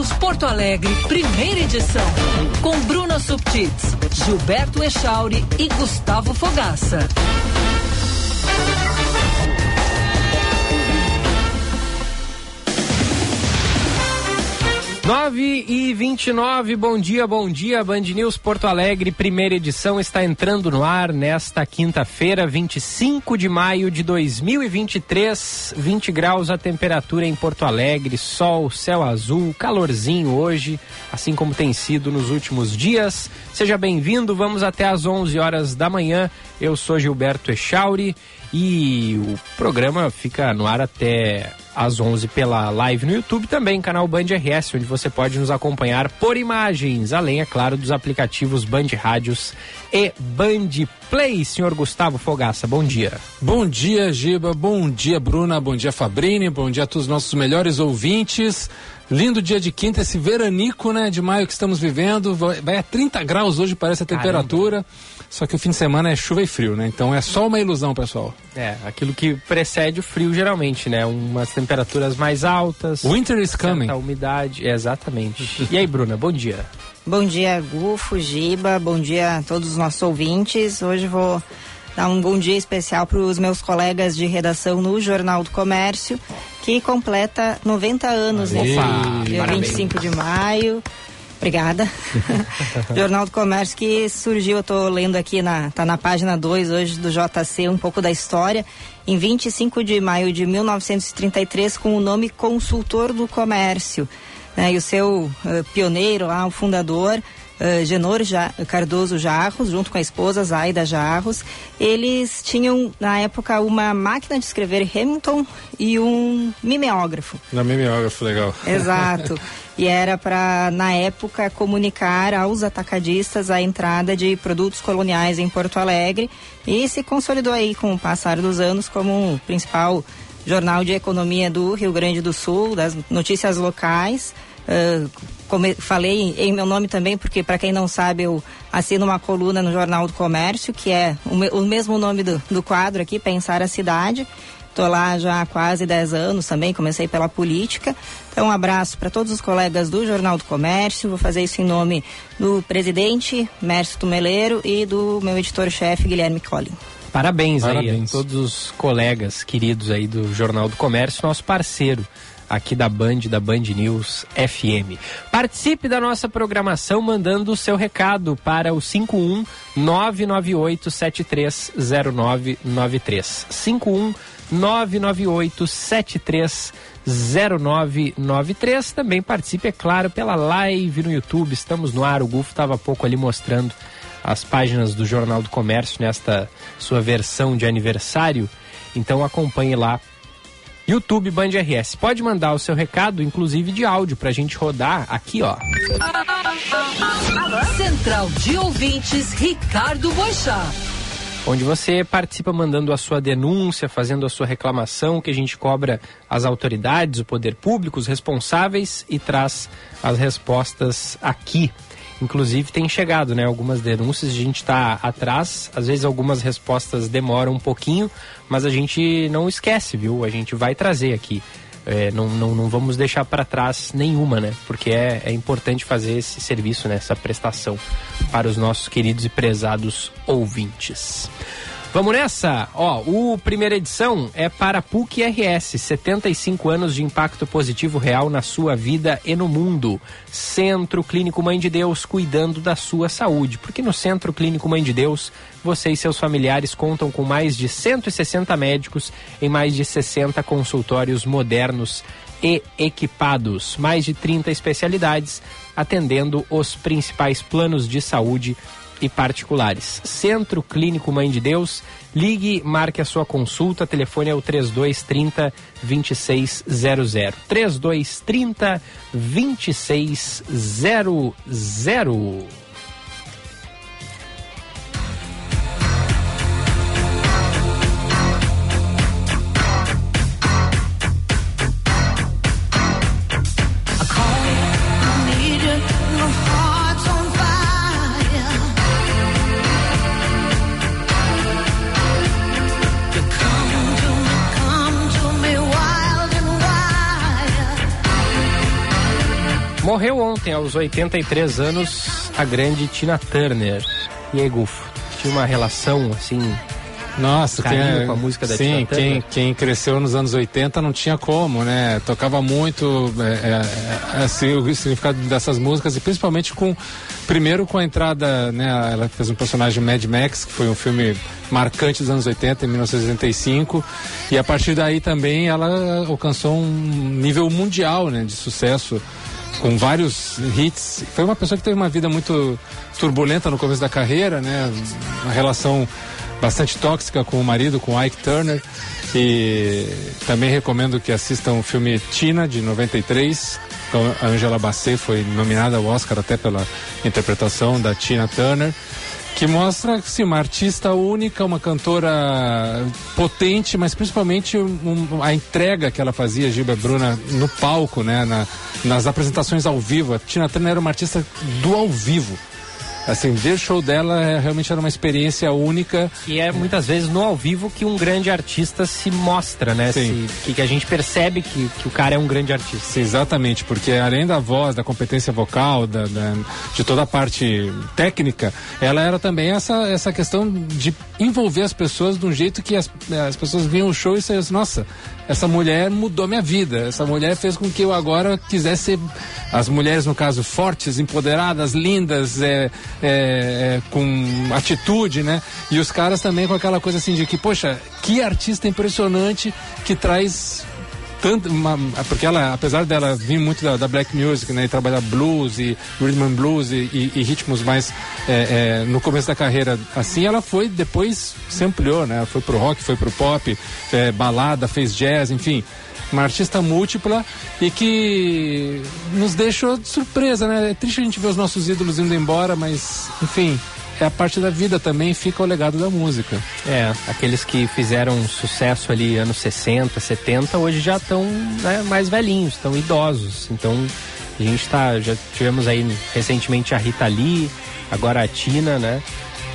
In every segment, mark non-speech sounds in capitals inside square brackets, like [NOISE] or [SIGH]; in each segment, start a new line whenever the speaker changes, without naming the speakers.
News Porto Alegre, primeira edição. Com Bruna Subtits, Gilberto Echauri e Gustavo Fogaça.
9 e 29, bom dia, bom dia. Band News Porto Alegre, primeira edição, está entrando no ar nesta quinta-feira, 25 de maio de 2023. 20 graus a temperatura em Porto Alegre, sol, céu azul, calorzinho hoje, assim como tem sido nos últimos dias. Seja bem-vindo, vamos até às 11 horas da manhã. Eu sou Gilberto Echauri e o programa fica no ar até às 11 pela live no YouTube, também canal Band RS, onde você pode nos acompanhar por imagens, além, é claro, dos aplicativos Band Rádios e Band Play. Senhor Gustavo Fogaça, bom dia.
Bom dia, Giba, bom dia, Bruna, bom dia, Fabrini, bom dia a todos os nossos melhores ouvintes. Lindo dia de quinta, esse veranico, né, de maio que estamos vivendo. Vai a 30 graus hoje, parece a temperatura. Caramba. Só que o fim de semana é chuva e frio, né? Então é só uma ilusão, pessoal.
É, aquilo que precede o frio geralmente, né? Umas temperaturas mais altas.
Winter is coming.
A umidade, é, exatamente. e aí, Bruna, bom dia.
Bom dia, Gufo, Giba, bom dia a todos os nossos ouvintes. Hoje vou dar um bom dia especial para os meus colegas de redação no Jornal do Comércio, que completa 90 anos nesse dia 25 de maio. Obrigada. [LAUGHS] Jornal do Comércio que surgiu, eu estou lendo aqui, na, tá na página 2 hoje do JC, um pouco da história. Em 25 de maio de 1933, com o nome Consultor do Comércio. Né, e o seu uh, pioneiro lá, o fundador, uh, Genor ja Cardoso Jarros, junto com a esposa Zaida Jarros, eles tinham na época uma máquina de escrever Hamilton e um mimeógrafo.
Na mimeógrafo, legal.
Exato. [LAUGHS] e era para, na época, comunicar aos atacadistas a entrada de produtos coloniais em Porto Alegre e se consolidou aí com o passar dos anos como o principal jornal de economia do Rio Grande do Sul, das notícias locais. Uh, como falei em meu nome também, porque para quem não sabe, eu assino uma coluna no Jornal do Comércio, que é o, me, o mesmo nome do, do quadro aqui, Pensar a Cidade. Estou lá já há quase 10 anos também, comecei pela política. Então, um abraço para todos os colegas do Jornal do Comércio. Vou fazer isso em nome do presidente, Mércio Tumeleiro, e do meu editor-chefe, Guilherme Collin.
Parabéns, Parabéns aí a todos os colegas queridos aí do Jornal do Comércio, nosso parceiro aqui da Band, da Band News FM. Participe da nossa programação mandando o seu recado para o 51 998 730993. 51 998 730993. Também participe, é claro, pela live no YouTube. Estamos no ar. O Gufo estava há pouco ali mostrando as páginas do Jornal do Comércio nesta sua versão de aniversário. Então acompanhe lá YouTube Band RS. Pode mandar o seu recado, inclusive de áudio, pra gente rodar aqui, ó.
Central de Ouvintes, Ricardo Boixá.
Onde você participa mandando a sua denúncia, fazendo a sua reclamação, que a gente cobra as autoridades, o poder público, os responsáveis e traz as respostas aqui Inclusive tem chegado, né? Algumas denúncias, a gente está atrás, às vezes algumas respostas demoram um pouquinho, mas a gente não esquece, viu? A gente vai trazer aqui. É, não, não, não vamos deixar para trás nenhuma, né? Porque é, é importante fazer esse serviço, né? essa prestação para os nossos queridos e prezados ouvintes. Vamos nessa? Ó, o primeira edição é para PUC RS, 75 anos de impacto positivo real na sua vida e no mundo. Centro Clínico Mãe de Deus, cuidando da sua saúde. Porque no Centro Clínico Mãe de Deus, você e seus familiares contam com mais de 160 médicos em mais de 60 consultórios modernos e equipados. Mais de 30 especialidades, atendendo os principais planos de saúde e particulares. Centro Clínico Mãe de Deus, ligue, marque a sua consulta, telefone é o 3230 2600. 3230 2600. Morreu ontem, aos 83 anos, a grande Tina Turner. E aí, Gufo? Tinha uma relação, assim,
Nossa, tem,
com a música da
sim, quem, quem cresceu nos anos 80 não tinha como, né? Tocava muito é, é, assim, o significado dessas músicas e principalmente com primeiro com a entrada, né? Ela fez um personagem Mad Max, que foi um filme marcante dos anos 80, em 1985, e a partir daí também ela alcançou um nível mundial, né? De sucesso com vários hits. Foi uma pessoa que teve uma vida muito turbulenta no começo da carreira, né? Uma relação bastante tóxica com o marido, com Ike Turner. E também recomendo que assistam o filme Tina, de 93. com A Angela Bassett foi nominada ao Oscar até pela interpretação da Tina Turner. Que mostra assim, uma artista única, uma cantora potente, mas principalmente um- a entrega que ela fazia, Giba Bruna, no palco, né? Na- nas apresentações ao vivo. A Tina Turner era uma artista do ao vivo. Assim, ver o show dela é, realmente era uma experiência única.
E é muitas vezes no ao vivo que um grande artista se mostra, né?
Sim.
Se- que, que a gente percebe que, que o cara é um grande artista.
Sim, exatamente, porque além da voz, da competência vocal, da, da- de toda a parte técnica, ela era também essa, essa questão de envolver as pessoas de um jeito que as, as pessoas vinham o show e saíam assim, nossa, essa mulher mudou minha vida, essa mulher fez com que eu agora quisesse ser, as mulheres no caso, fortes, empoderadas, lindas, é, é, é, com atitude, né? E os caras também com aquela coisa assim de que, poxa, que artista impressionante que traz tanto uma- porque ela apesar dela vir muito da, da black music né e trabalhar blues e rhythm and blues e, e- e ritmos mais é, é, no começo da carreira assim ela foi depois se ampliou né foi pro rock foi pro pop é, balada fez jazz enfim. Uma artista múltipla e que nos deixou de surpresa né. É triste a gente ver os nossos ídolos indo embora mas enfim é a parte da vida também fica o legado da música
É, aqueles que fizeram sucesso ali anos 60, 70, hoje já estão né, mais velhinhos, estão idosos. Então a gente tá. Já tivemos aí recentemente a Rita Lee, agora a Tina, né?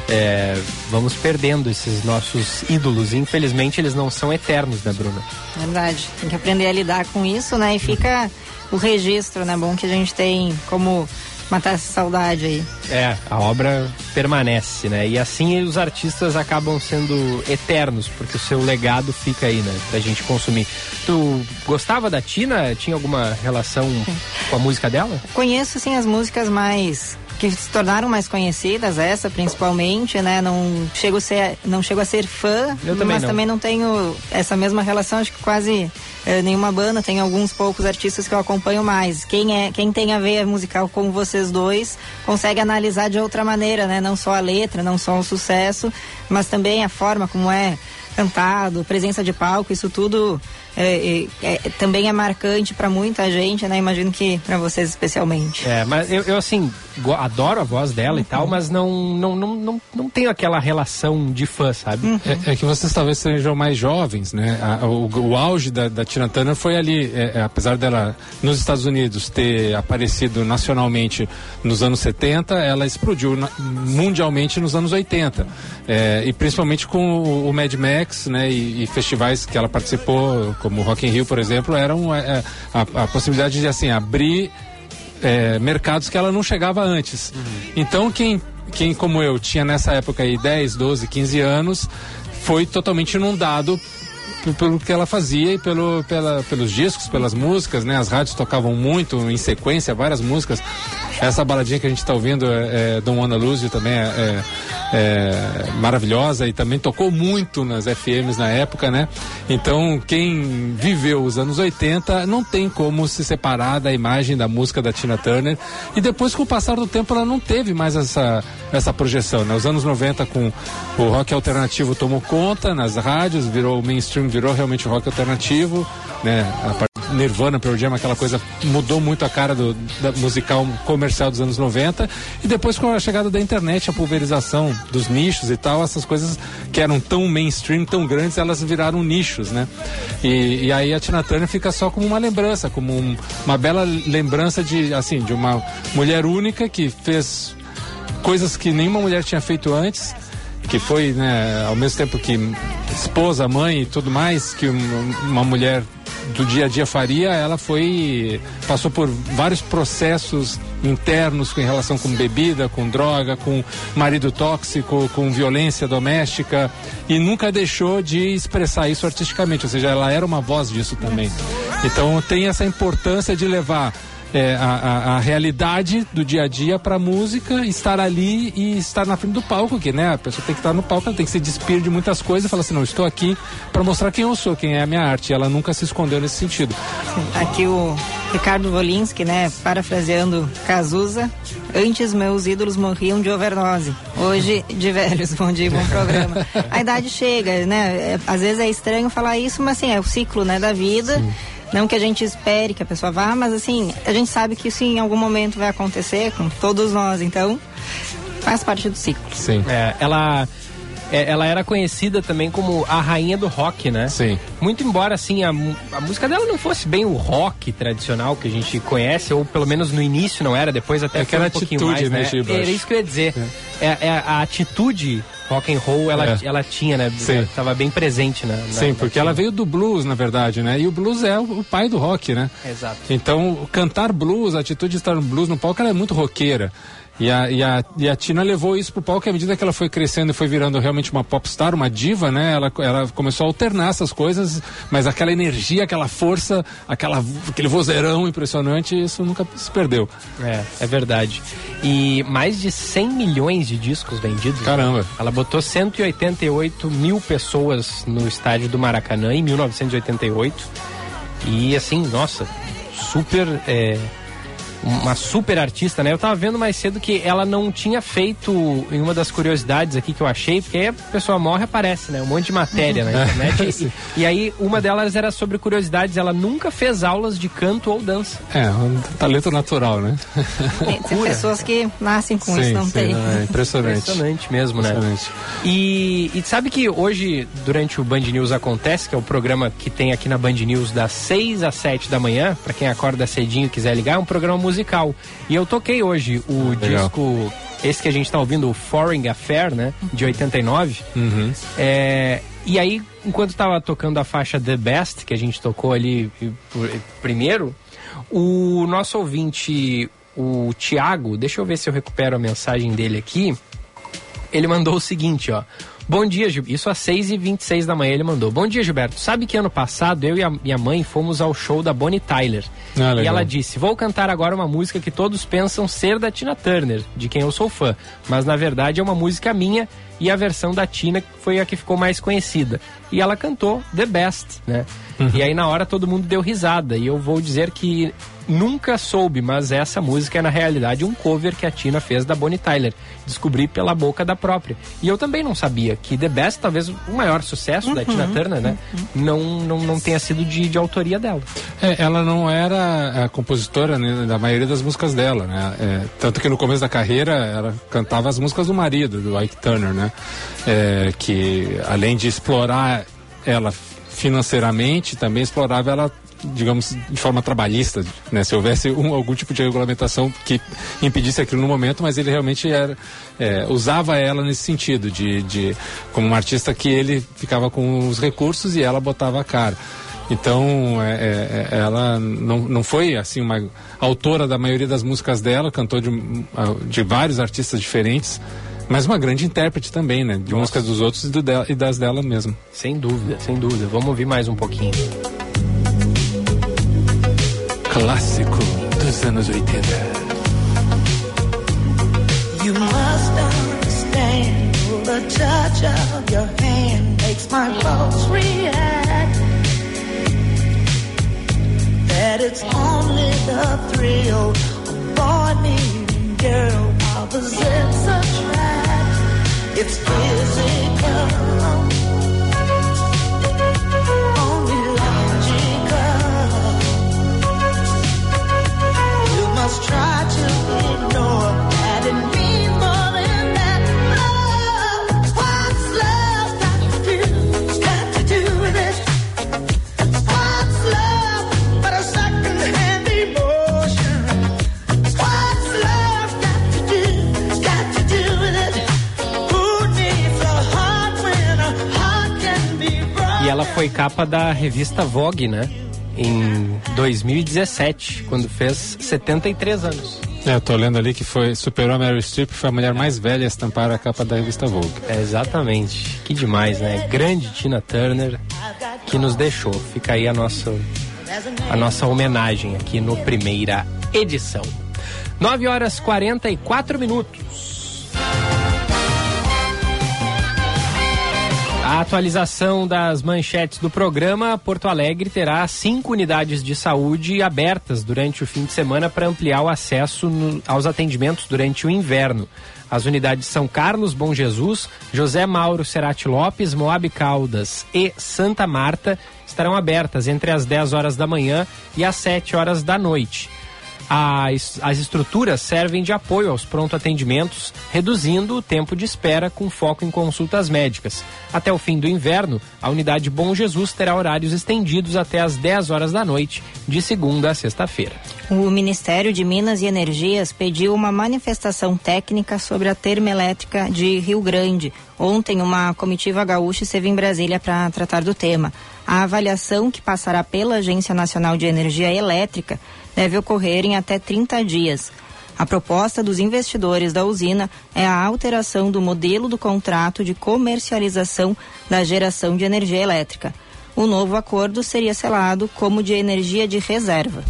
É, vamos perdendo esses nossos ídolos. Infelizmente eles não são eternos, né, Bruna?
Verdade. Tem que aprender a lidar com isso, né? E fica o registro, né? Bom que a gente tem como matar essa saudade aí.
É, a obra permanece, né? E assim os artistas acabam sendo eternos, porque o seu legado fica aí, né? Pra gente consumir. Tu gostava da Tina? Tinha alguma relação com a música dela?
Conheço, sim, as músicas mais que se tornaram mais conhecidas, essa principalmente, né? Não chego a ser, não chego a ser fã,
Eu também
mas
não.
também não tenho essa mesma relação, acho que quase eh, nenhuma banda, tem alguns poucos artistas que eu acompanho mais. Quem é, quem tem a veia musical como vocês dois, consegue analisar de outra maneira, né? Não só a letra, não só o sucesso, mas também a forma como é cantado, presença de palco, isso tudo é, é, também é marcante para muita gente, né? Imagino que para vocês especialmente.
É, mas eu, eu, assim, adoro a voz dela e tal, mas não, não, não, não, não tenho aquela relação de fã, sabe?
É, é que vocês talvez sejam mais jovens, né? A- o, o auge da, da Tina Turner foi ali, é, é, apesar dela nos Estados Unidos ter aparecido nacionalmente nos anos 70, ela explodiu na- mundialmente nos anos 80. É, e principalmente com o, o Mad Max, né? E, e festivais que ela participou, como o Rock in Rio, por exemplo, eram é, é, a, a possibilidade de assim abrir é, mercados que ela não chegava antes. Então, quem, quem, como eu, tinha nessa época aí 10, 12, 15 anos, foi totalmente inundado pelo que ela fazia e pelo, pela, pelos discos, pelas músicas, né? As rádios tocavam muito em sequência, várias músicas. Essa baladinha que a gente está ouvindo, é, é, Wanna Lose You, também é, é- é maravilhosa e também tocou muito nas FMs na época, né? Então, quem viveu os anos 80 não tem como se separar da imagem da música da Tina Turner. E depois, com o passar do tempo, ela não teve mais essa, essa projeção, né? Os anos 90 com o rock alternativo tomou conta nas rádios, virou mainstream, virou realmente rock alternativo, né? Nirvana, Pearl Jam, aquela coisa mudou muito a cara do musical comercial dos anos 90 e depois com a chegada da internet, a pulverização dos nichos e tal, essas coisas que eram tão mainstream, tão grandes, elas viraram nichos, né? E, e aí a Tina Turner fica só como uma lembrança, como um- uma bela lembrança de assim, de uma mulher única que fez coisas que nenhuma mulher tinha feito antes que foi, né, ao mesmo tempo que esposa, mãe e tudo mais, que um- uma mulher do dia a dia faria, ela foi passou por vários processos internos em relação com bebida, com droga, com marido tóxico, com violência doméstica e nunca deixou de expressar isso artisticamente, ou seja, ela era uma voz disso também. Então tem essa importância de levar é, a, a, realidade do dia a dia para a música, estar ali e estar na frente do palco, que né, a pessoa tem que estar no palco, ela tem que se despir de muitas coisas e falar assim, não, estou aqui para mostrar quem eu sou, quem é a minha arte. E ela nunca se escondeu nesse sentido.
Aqui o Ricardo Wolinski, né, parafraseando Cazuza, antes meus ídolos morriam de overdose, hoje de velhos, bom dia, bom programa. [LAUGHS] A idade chega, né, é, às vezes é estranho falar isso, mas assim, é o ciclo, né, da vida. Sim não que a gente espere que a pessoa vá, mas assim, a gente sabe que isso em algum momento vai acontecer com todos nós, então faz parte do ciclo.
Sim. É, ela é, ela era conhecida também como a rainha do rock, né?
Sim.
Muito embora, assim, a, a música dela não fosse bem o rock tradicional que a gente conhece, ou pelo menos no início não era, depois até
é que era um atitude, mais, né?
né? Era isso que eu ia dizer. É. é, é a atitude rock and roll ela, é. ela tinha, né? Sim. Tava bem presente na, na
Sim, porque ela veio do blues, na verdade, né? E o blues é o, o, pai do rock, né?
Exato.
Então, cantar blues, a atitude de estar no blues no palco, ela é muito roqueira. E a, e, a, e a Tina levou isso pro palco à medida que ela foi crescendo e foi virando realmente uma popstar, uma diva, né? Ela, ela começou a alternar essas coisas, mas aquela energia, aquela força, aquela, aquele vozeirão impressionante, isso nunca se perdeu.
É, é verdade. E mais de 100 milhões de discos vendidos.
Caramba.
Ela botou 188 mil pessoas no estádio do Maracanã em 1988. E assim, nossa, super. É uma super artista, né? Eu tava vendo mais cedo que ela não tinha feito em uma das curiosidades aqui que eu achei, porque aí a pessoa morre e aparece, né? Um monte de matéria na [LAUGHS] internet. e, e, aí uma delas era sobre curiosidades. Ela nunca fez aulas de canto ou dança.
É, um talento natural, né?
Tem, pessoas que nascem com sim, isso, não sim, tem.
é impressionante.
Impressionante mesmo, né?
Impressionante.
E, e sabe que hoje, durante o Band News Acontece, que é o programa que tem aqui na Band News das 6 às 7 da manhã, para quem acorda cedinho e quiser ligar, é um programa musical. E eu toquei hoje o Legal. disco, esse que a gente está ouvindo, o Foreign Affair, né? De 89.
Uhum.
É, e aí, enquanto estava tocando a faixa The Best, que a gente tocou ali primeiro, o nosso ouvinte, o Tiago, deixa eu ver se eu recupero a mensagem dele aqui. Ele mandou o seguinte, ó. Bom dia, Gilberto. Isso às 6h26 da manhã ele mandou. Bom dia, Gilberto. Sabe que ano passado eu e a minha mãe fomos ao show da Bonnie Tyler. Ah, e ela disse: Vou cantar agora uma música que todos pensam ser da Tina Turner, de quem eu sou fã. Mas na verdade é uma música minha e a versão da Tina foi a que ficou mais conhecida. E ela cantou The Best, né? Uhum. E aí na hora todo mundo deu risada. E eu vou dizer que nunca soube, mas essa música é na realidade um cover que a Tina fez da Bonnie Tyler. Descobri pela boca da própria. E eu também não sabia que The Best, talvez o maior sucesso uhum, da Tina Turner, né? Uhum. Não, não, não tenha sido de, de autoria dela.
É, ela não era a compositora né, da maioria das músicas dela, né? É, tanto que no começo da carreira ela cantava as músicas do marido, do Ike Turner, né? É, que além de explorar ela financeiramente, também explorava ela digamos, de forma trabalhista, né? Se houvesse um, algum tipo de regulamentação que impedisse aquilo no momento, mas ele realmente era, é, usava ela nesse sentido, de, de como uma artista que ele ficava com os recursos e ela botava a cara. Então, é, é, é ela não, não foi assim uma autora da maioria das músicas dela, cantou de, de vários artistas diferentes, mas uma grande intérprete também, né? De Nossa. músicas dos outros e, do dela, e das dela mesmo.
Sem dúvida, sem dúvida. Vamos ouvir mais um pouquinho
clássico dos anos 80. You must understand the touch of your hand makes my pulse react. That it's only the thrill of boy meeting girl cause it's
a trap. It's capa da revista Vogue, né? em 2017, quando fez 73 anos.
É, eu tô lendo ali que foi superou a Meryl Streep, foi a mulher mais velha a estampar a capa da revista Vogue.
É, exatamente. Que demais, né? Grande Tina Turner que nos deixou. Fica aí a nossa a nossa homenagem aqui no primeira edição. 9 horas 44 minutos. A atualização das manchetes do programa, Porto Alegre terá cinco unidades de saúde abertas durante o fim de semana para ampliar o acesso no, aos atendimentos durante o inverno. As unidades São Carlos, Bom Jesus, José Mauro Cerati Lopes, Moab Caldas e Santa Marta estarão abertas entre as 10 horas da manhã e as 7 horas da noite. As, as estruturas servem de apoio aos pronto atendimentos, reduzindo o tempo de espera com foco em consultas médicas. Até o fim do inverno, a unidade Bom Jesus terá horários estendidos até as 10 horas da noite, de segunda a sexta-feira.
O Ministério de Minas e Energias pediu uma manifestação técnica sobre a termoelétrica de Rio Grande. Ontem, uma comitiva gaúcha esteve em Brasília para tratar do tema. A avaliação, que passará pela Agência Nacional de Energia Elétrica, deve ocorrer em até 30 dias. A proposta dos investidores da usina é a alteração do modelo do contrato de comercialização da geração de energia elétrica. O novo acordo seria selado como de energia de reserva.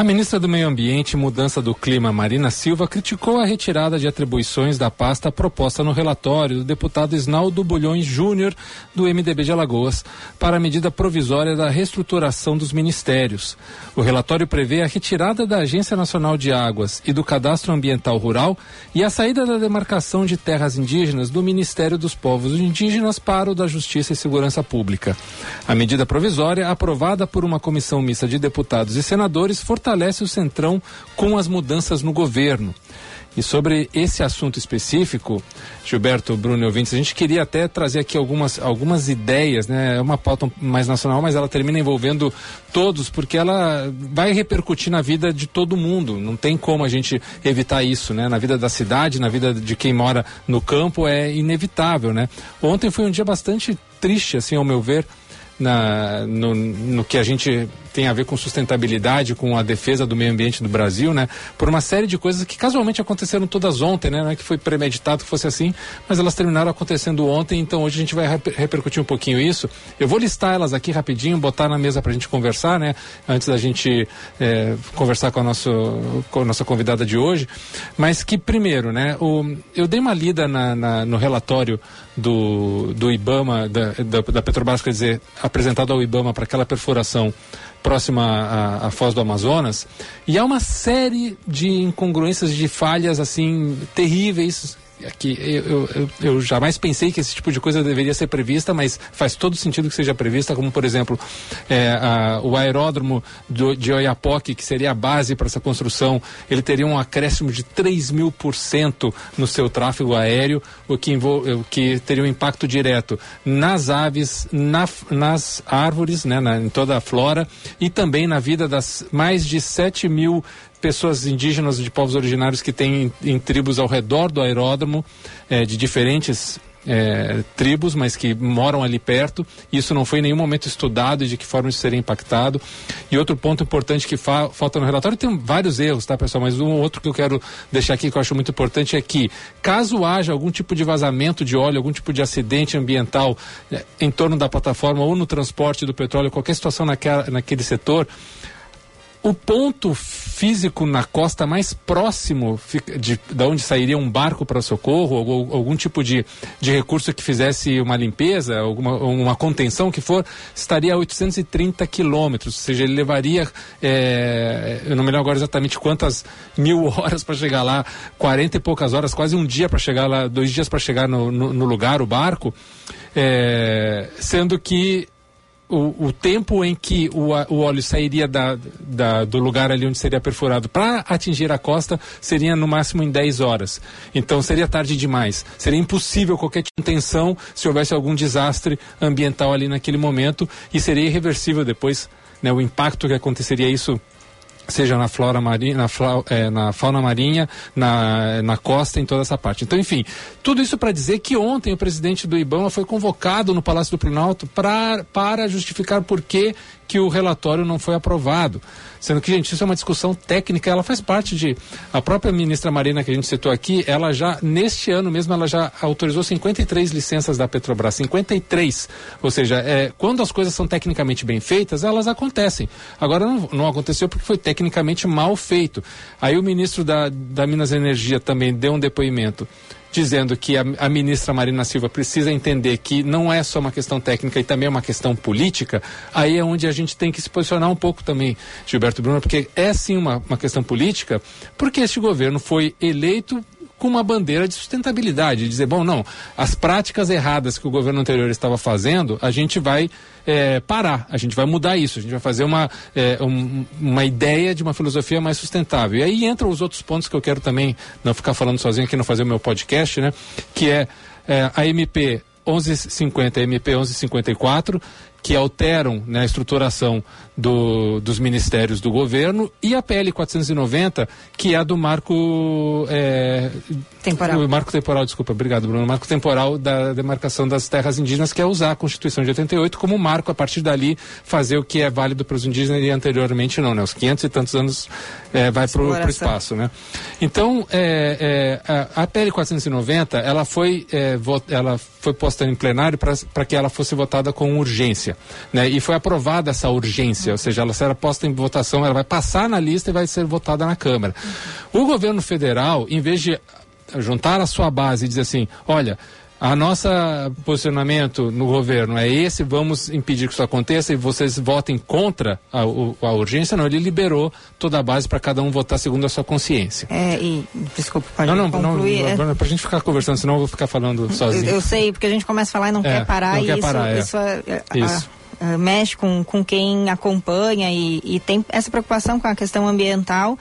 A ministra do Meio Ambiente e Mudança do Clima, Marina Silva, criticou a retirada de atribuições da pasta proposta no relatório do deputado Isnaldo Bulhões Júnior, do MDB de Alagoas, para a medida provisória da reestruturação dos ministérios. O relatório prevê a retirada da Agência Nacional de Águas e do Cadastro Ambiental Rural e a saída da demarcação de terras indígenas do Ministério dos Povos Indígenas para o da Justiça e Segurança Pública. A medida provisória, aprovada por uma comissão mista de deputados e senadores, fortalece o Centrão com as mudanças no governo. E sobre esse assunto específico, Gilberto, Bruno e ouvintes, a gente queria até trazer aqui algumas, algumas ideias, né? É uma pauta mais nacional, mas ela termina envolvendo todos, porque ela vai repercutir na vida de todo mundo. Não tem como a gente evitar isso, né? Na vida da cidade, na vida de quem mora no campo, é inevitável, né? Ontem foi um dia bastante triste, assim, ao meu ver, na, no, no que a gente tem a ver com sustentabilidade, com a defesa do meio ambiente do Brasil, né? Por uma série de coisas que casualmente aconteceram todas ontem, né? Não é que foi premeditado que fosse assim, mas elas terminaram acontecendo ontem, então hoje a gente vai repercutir um pouquinho isso. Eu vou listar elas aqui rapidinho, botar na mesa para a gente conversar, né? Antes da gente é, conversar com a, nosso, com a nossa convidada de hoje. Mas que primeiro, né? O, eu dei uma lida na, na, no relatório do, do IBAMA, da, da, da Petrobras, quer dizer, apresentado ao IBAMA para aquela perfuração próxima à, à, Foz do Amazonas, e há uma série de incongruências, de falhas assim terríveis que eu, eu, eu, jamais pensei que esse tipo de coisa deveria ser prevista, mas faz todo sentido que seja prevista, como por exemplo é, a, o aeródromo do, de Oiapoque, que seria a base para essa construção, ele teria um acréscimo de 3 mil por cento no seu tráfego aéreo, o que, o que teria um impacto direto nas aves, na, nas árvores, né, na, em toda a flora e também na vida das mais de 7 mil pessoas indígenas de povos originários que têm em, em tribos ao redor do aeródromo, é, de diferentes é, tribos, mas que moram ali perto. Isso não foi em nenhum momento estudado e de que forma isso seria impactado. E outro ponto importante que fa falta no relatório, tem vários erros, tá, pessoal? Mas um outro que eu quero deixar aqui que eu acho muito importante é que, caso haja algum tipo de vazamento de óleo, algum tipo de acidente ambiental é, em torno da plataforma ou no transporte do petróleo, qualquer situação naquela, naquele setor, o ponto físico na costa mais próximo de, de onde sairia um barco para socorro, ou, algum tipo de, de recurso que fizesse uma limpeza, alguma uma contenção que for, estaria a 830 quilômetros, ou seja, ele levaria, é, eu não me lembro agora exatamente quantas mil [LAUGHS] horas para chegar lá, 40 e poucas horas, quase um dia para chegar lá, dois dias para chegar no, no, no, lugar, o barco, é, sendo que o, o, tempo em que o, o óleo sairia da, da, do lugar ali onde seria perfurado para atingir a costa seria no máximo em 10 horas. Então seria tarde demais. Seria impossível qualquer intenção se houvesse algum desastre ambiental ali naquele momento e seria irreversível depois né, o impacto que aconteceria isso seja na flora marinha, na, é, na, fauna marinha, na, na costa, em toda essa parte. Então, enfim, tudo isso para dizer que ontem o presidente do IBAMA foi convocado no Palácio do Planalto pra, para justificar por que que o relatório não foi aprovado. Sendo que, gente, isso é uma discussão técnica, ela faz parte de. A própria ministra Marina, que a gente citou aqui, ela já, neste ano mesmo, ela já autorizou 53 licenças da Petrobras. 53. Ou seja, é, quando as coisas são tecnicamente bem feitas, elas acontecem. Agora não, não aconteceu porque foi tecnicamente mal feito. Aí o ministro da, da Minas Energia também deu um depoimento dizendo que a, a, ministra Marina Silva precisa entender que não é só uma questão técnica e também é uma questão política, aí é onde a gente tem que se posicionar um pouco também, Gilberto Bruno, porque é sim uma, uma questão política, porque este governo foi eleito com uma bandeira de sustentabilidade, dizer, bom, não, as práticas erradas que o governo anterior estava fazendo, a gente vai é, parar, a gente vai mudar isso, a gente vai fazer uma, é, um, uma ideia de uma filosofia mais sustentável. E aí entram os outros pontos que eu quero também não ficar falando sozinho aqui, não fazer o meu podcast, né? Que é, é a MP 1150 e MP 1154, que alteram né, a estruturação do, dos ministérios do governo, e a PL 490, que é a do marco. É,
temporal.
Marco temporal, desculpa, obrigado, Bruno. Marco temporal da demarcação das terras indígenas, que é usar a Constituição de 88 como marco, a partir dali, fazer o que é válido para os indígenas e anteriormente não, né? Os 500 e tantos anos é, vai para o espaço, né? Então, é, é, a, a PL 490, ela foi, é, ela foi posta em plenário para que ela fosse votada com urgência, né? E foi aprovada essa urgência, ou seja, ela será posta em votação, ela vai passar na lista e vai ser votada na Câmara. O governo federal, em vez de juntar a sua base e dizer assim, olha, a nossa posicionamento no governo é esse, vamos impedir que isso aconteça e vocês votem contra a, a urgência, não, ele liberou toda a base para cada um votar segundo a sua consciência.
É, e, desculpa, pode
não, não,
concluir.
Não, não, é... para a gente ficar conversando, senão eu vou ficar falando sozinho.
Eu, eu sei, porque a gente começa a falar e não é, quer parar, não
quer
isso,
parar, é.
isso, é, isso. A, a, mexe com, com quem acompanha e, e tem essa preocupação com a questão ambiental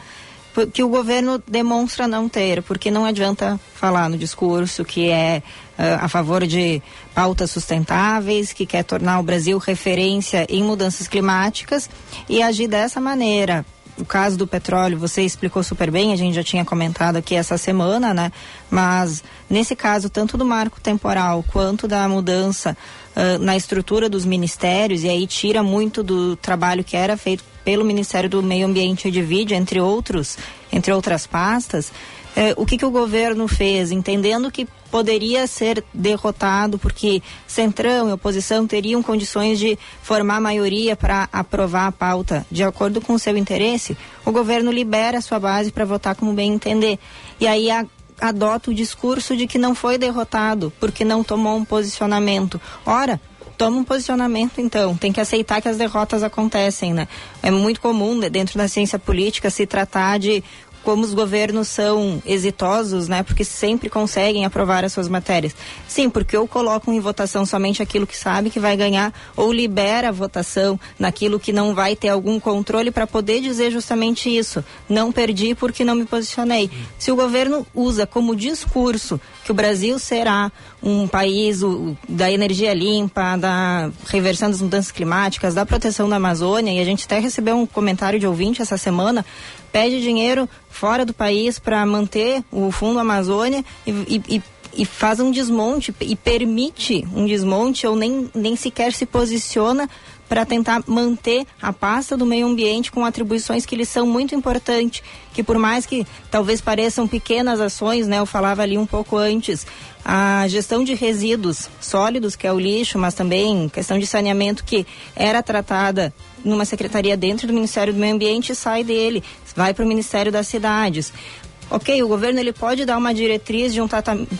que o governo demonstra não ter, porque não adianta falar no discurso que é uh, a favor de pautas sustentáveis, que quer tornar o Brasil referência em mudanças climáticas e agir dessa maneira. O caso do petróleo, você explicou super bem, a gente já tinha comentado aqui essa semana, né? Mas nesse caso, tanto do marco temporal quanto da mudança uh, na estrutura dos ministérios, e aí tira muito do trabalho que era feito pelo Ministério do Meio Ambiente e divide, entre outros, entre outras pastas, eh, o que, que o governo fez, entendendo que poderia ser derrotado porque Centrão e oposição teriam condições de formar maioria para aprovar a pauta. De acordo com o seu interesse, o governo libera a sua base para votar como bem entender. E aí a, adota o discurso de que não foi derrotado porque não tomou um posicionamento. Ora, toma um posicionamento então, tem que aceitar que as derrotas acontecem, né? É muito comum dentro da ciência política se tratar de como os governos são exitosos, né? Porque sempre conseguem aprovar as suas matérias. Sim, porque ou colocam em votação somente aquilo que sabe que vai ganhar, ou libera a votação naquilo que não vai ter algum controle para poder dizer justamente isso. Não perdi porque não me posicionei. Se o governo usa como discurso que o Brasil será um país o, da energia limpa, da reversão das mudanças climáticas, da proteção da Amazônia, e a gente até recebeu um comentário de ouvinte essa semana pede dinheiro fora do país para manter o Fundo Amazônia e, e, e, faz um desmonte e permite um desmonte ou nem, nem sequer se posiciona para tentar manter a pasta do meio ambiente com atribuições que lhes são muito importantes, que por mais que talvez pareçam pequenas ações, né, eu falava ali um pouco antes, a gestão de resíduos sólidos, que é o lixo, mas também questão de saneamento que era tratada numa secretaria dentro do Ministério do Meio Ambiente sai dele, vai para o Ministério das Cidades. Ok, o governo ele pode dar uma diretriz de um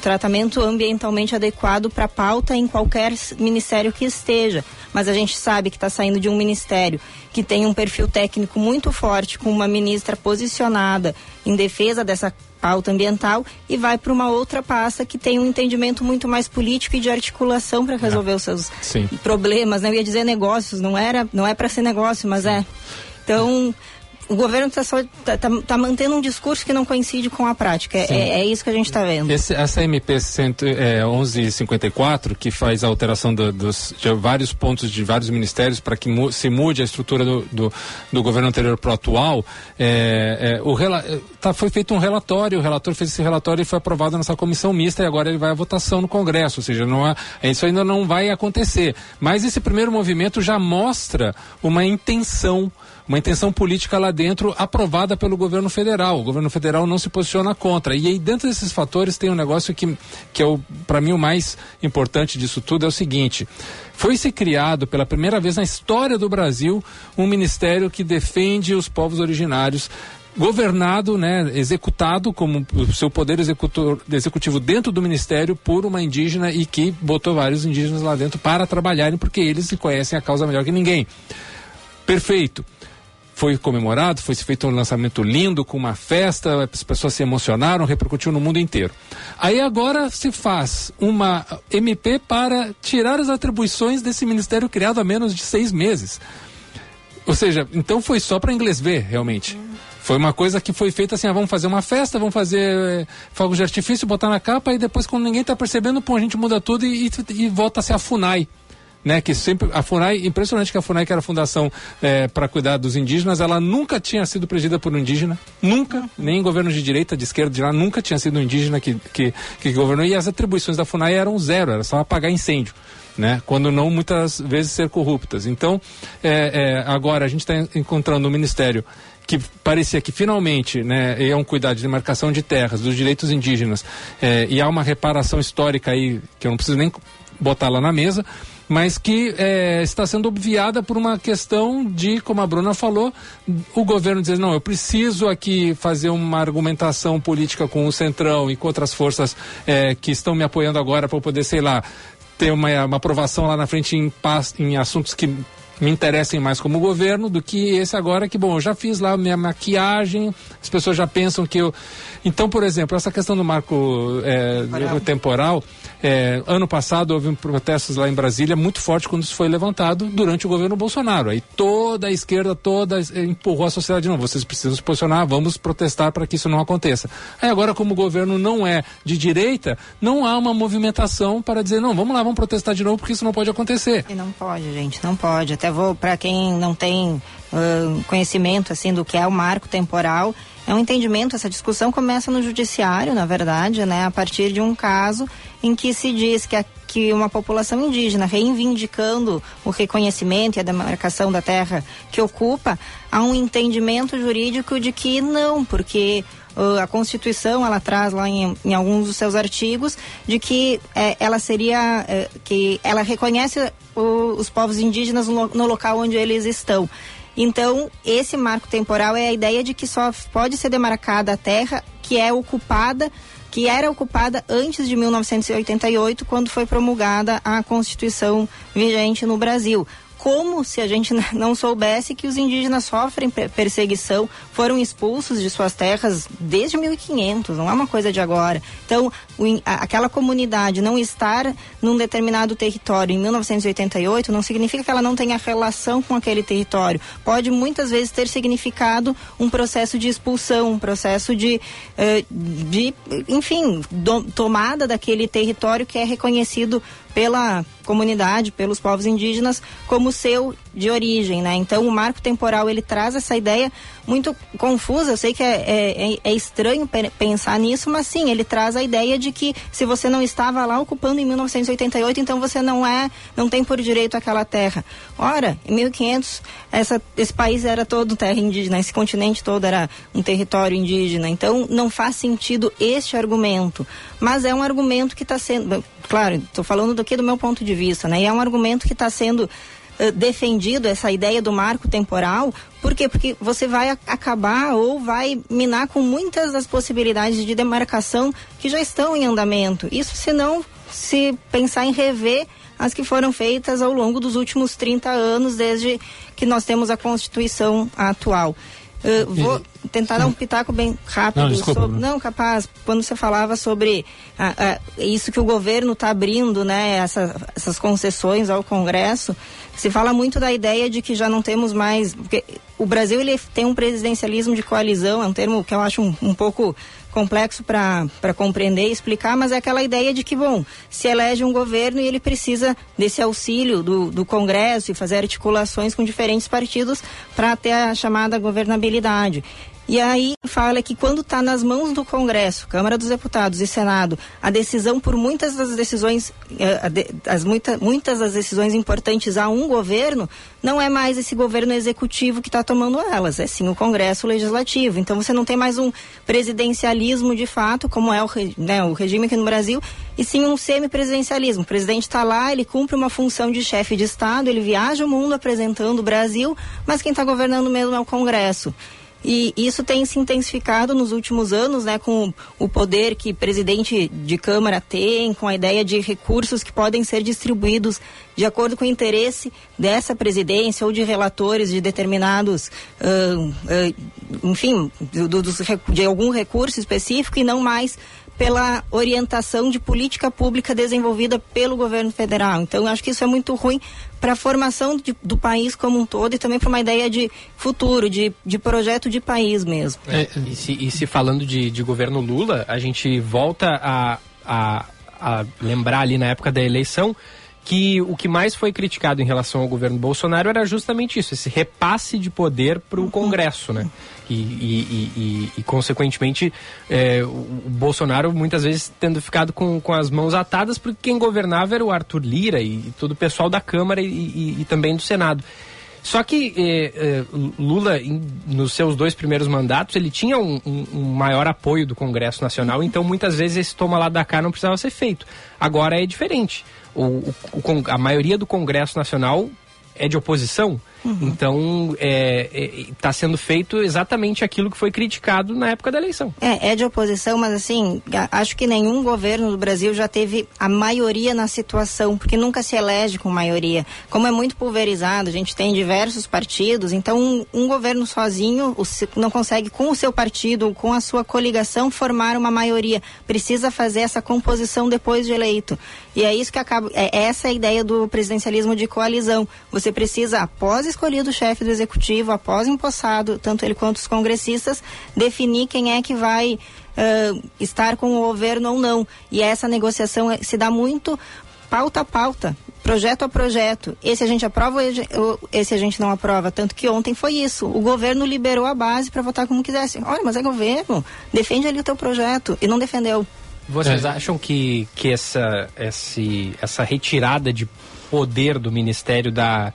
tratamento ambientalmente adequado para pauta em qualquer ministério que esteja, mas a gente sabe que está saindo de um ministério que tem um perfil técnico muito forte, com uma ministra posicionada em defesa dessa pauta ambiental e vai para uma outra pasta que tem um entendimento muito mais político e de articulação para resolver é. os seus Sim. problemas. Né? Eu ia dizer negócios, não era, não é para ser negócio, mas é. Então o governo está tá, tá, tá, mantendo um discurso que não coincide com a prática. É, é, isso que a gente está vendo.
Esse, essa MP 100, é, 1154, que faz a alteração do, dos, de vários pontos de vários ministérios para que mu, se mude a estrutura do, do, do governo anterior para o atual, é, é, o, tá, foi feito um relatório, o relator fez esse relatório e foi aprovado nessa comissão mista e agora ele vai à votação no Congresso, ou seja, não há, isso ainda não vai acontecer. Mas esse primeiro movimento já mostra uma intenção uma intenção política lá dentro aprovada pelo governo federal. O governo federal não se posiciona contra. E aí, dentro desses fatores, tem um negócio que, que é, para mim, o mais importante disso tudo: é o seguinte. Foi se criado pela primeira vez na história do Brasil um ministério que defende os povos originários governado, né, executado como o seu poder executor, executivo dentro do ministério por uma indígena e que botou vários indígenas lá dentro para trabalharem porque eles conhecem a causa melhor que ninguém. Perfeito foi comemorado, foi feito um lançamento lindo, com uma festa, as pessoas se emocionaram, repercutiu no mundo inteiro. Aí agora se faz uma MP para tirar as atribuições desse ministério criado há menos de seis meses. Ou seja, então foi só para inglês ver, realmente. Foi uma coisa que foi feita assim, ah, vamos fazer uma festa, vamos fazer é, fogos de artifício, botar na capa e depois quando ninguém está percebendo, pô, a gente muda tudo e, e, e volta a ser a FUNAI né, que sempre a Funai, impressionante que a Funai, que era a fundação é, para cuidar dos indígenas, ela nunca tinha sido presidida por um indígena, nunca, nem em governos de direita, de esquerda, de lá, nunca tinha sido um indígena que, que, que governou, e as atribuições da Funai eram zero, era só apagar incêndio. Né? Quando não muitas vezes ser corruptas. Então, é, é, agora a gente está encontrando um ministério que parecia que finalmente né, é um cuidado de demarcação de terras, dos direitos indígenas, é, e há uma reparação histórica aí, que eu não preciso nem botar lá na mesa, mas que é, está sendo obviada por uma questão de, como a Bruna falou, o governo dizer, não, eu preciso aqui fazer uma argumentação política com o Centrão e com outras forças é, que estão me apoiando agora para poder, sei lá, ter uma, uma aprovação lá na frente em, em assuntos que me interessem mais como governo do que esse agora que, bom, eu já fiz lá minha maquiagem, as pessoas já pensam que eu. Então, por exemplo, essa questão do marco é, temporal, é, ano passado houve protestos lá em Brasília muito forte quando isso foi levantado durante o governo Bolsonaro. Aí toda a esquerda, toda empurrou a sociedade, não, vocês precisam se posicionar, vamos protestar para que isso não aconteça. Aí agora, como o governo não é de direita, não há uma movimentação para dizer, não, vamos lá, vamos protestar de novo porque isso não pode acontecer.
E não pode, gente, não pode. Até vou, para quem não tem uh, conhecimento assim do que é o marco temporal, é um entendimento, essa discussão começa no judiciário, na verdade, né, a partir de um caso em que se diz que, a, que uma população indígena reivindicando o reconhecimento e a demarcação da terra que ocupa, há um entendimento jurídico de que não, porque a Constituição ela traz lá em, em, alguns dos seus artigos de que é, ela seria é, que ela reconhece o, os povos indígenas no, no, local onde eles estão. Então, esse marco temporal é a ideia de que só pode ser demarcada a terra que é ocupada que era ocupada antes de 1988, quando foi promulgada a Constituição vigente no Brasil como se a gente [LAUGHS] não soubesse que os indígenas sofrem perseguição, foram expulsos de suas terras desde 1500, não é uma coisa de agora. Então, o, aquela comunidade não estar num determinado território em 1988 não significa que ela não tenha relação com aquele território. Pode muitas vezes ter significado um processo de expulsão, um processo de, uh, de enfim, do, tomada daquele território que é reconhecido pela comunidade, pelos povos indígenas, como seu de origem, né? Então o marco temporal ele traz essa ideia muito confusa. Eu sei que é, é, é, é estranho pensar nisso, mas sim, ele traz a ideia de que se você não estava lá ocupando em 1988, então você não é, não tem por direito aquela terra. Ora, em 1500 essa, esse país era todo terra indígena, esse continente todo era um território indígena. Então não faz sentido este argumento, mas é um argumento que está sendo, claro, estou falando do que do meu ponto de vista, né? E é um argumento que está sendo eh, defendido essa ideia do marco temporal, por quê? Porque você vai acabar ou vai minar com muitas das possibilidades de demarcação que já estão em andamento. Isso se não se pensar em rever as que foram feitas ao longo dos últimos 30 anos, desde que nós temos a Constituição atual. Uh, vou tentar dar um pitaco bem rápido.
Não, desculpa,
sobre, não capaz, quando você falava sobre ah, ah, isso que o governo está abrindo, né, essa, essas concessões ao Congresso, se fala muito da ideia de que já não temos mais. Porque o Brasil ele tem um presidencialismo de coalizão, é um termo que eu acho um, um pouco complexo para compreender e explicar, mas é aquela ideia de que, bom, se elege um governo e ele precisa desse auxílio do, do Congresso e fazer articulações com diferentes partidos para ter a chamada governabilidade. E aí fala que quando está nas mãos do Congresso, Câmara dos Deputados e Senado, a decisão por muitas das decisões, eh, as muita, muitas das decisões importantes a um governo, não é mais esse governo executivo que está tomando elas, é sim o Congresso Legislativo. Então você não tem mais um presidencialismo de fato, como é o, né, o regime aqui no Brasil, e sim um semipresidencialismo. O presidente está lá, ele cumpre uma função de chefe de Estado, ele viaja o mundo apresentando o Brasil, mas quem está governando mesmo é o Congresso. E isso tem se intensificado nos últimos anos, né, com o poder que presidente de Câmara tem, com a ideia de recursos que podem ser distribuídos de acordo com o interesse dessa presidência ou de relatores de determinados, uh, uh, enfim, do, do, de algum recurso específico e não mais pela orientação de política pública desenvolvida pelo governo federal. Então, acho que isso é muito ruim para a formação de, do país como um todo e também para uma ideia de futuro, de, de projeto de país mesmo.
É, e, se, e, se, falando de, de, governo Lula, a gente volta a, a, a lembrar ali na época da eleição que o que mais foi criticado em relação ao governo Bolsonaro era justamente isso, esse repasse de poder para o Congresso, né? E, e, e, e consequentemente, é, o Bolsonaro muitas vezes tendo ficado com, com as mãos atadas, porque quem governava era o Arthur Lira e, todo o pessoal da Câmara e, também do Senado. Só que eh, eh, Lula, nos seus dois primeiros mandatos, ele tinha um, um, um, maior apoio do Congresso Nacional, então muitas vezes esse toma lá da cá não precisava ser feito. Agora é diferente. O, o, a maioria do Congresso Nacional é de oposição, Uhum. Então, está é, é, tá sendo feito exatamente aquilo que foi criticado na época da eleição.
É, é de oposição, mas assim, acho que nenhum governo do Brasil já teve a maioria na situação, porque nunca se elege com maioria. Como é muito pulverizado, a gente tem diversos partidos, então um, um governo sozinho não consegue, com o seu partido, com a sua coligação, formar uma maioria. Precisa fazer essa composição depois de eleito. E é isso que acaba. É essa é a ideia do presidencialismo de coalizão. Você precisa, após escolhido o chefe do executivo, após empossado, tanto ele quanto os congressistas, definir quem é que vai uh, estar com o governo ou não. E essa negociação se dá muito pauta a pauta, projeto a projeto. Esse a gente aprova ou esse a gente não aprova. Tanto que ontem foi isso. O governo liberou a base para votar como quisesse. Olha, mas é governo. Defende ali o teu projeto. E não defendeu.
Vocês é. acham que, que essa, esse, essa retirada de poder do Ministério da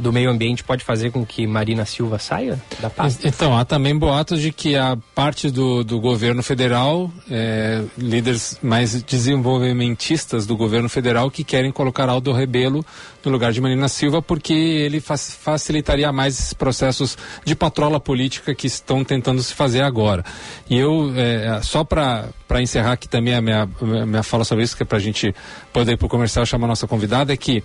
do meio ambiente pode fazer com que Marina Silva saia da pasta?
Então, há também boatos de que a parte do, do governo federal, é, líderes mais desenvolvimentistas do governo federal que querem colocar Aldo Rebelo no lugar de Marina Silva porque ele facilitaria mais esses processos de patrola política que estão tentando se fazer agora. E eu, é, só para encerrar aqui também a minha, minha fala sobre isso, que é para a gente poder ir para o comercial chamar a nossa convidada, é que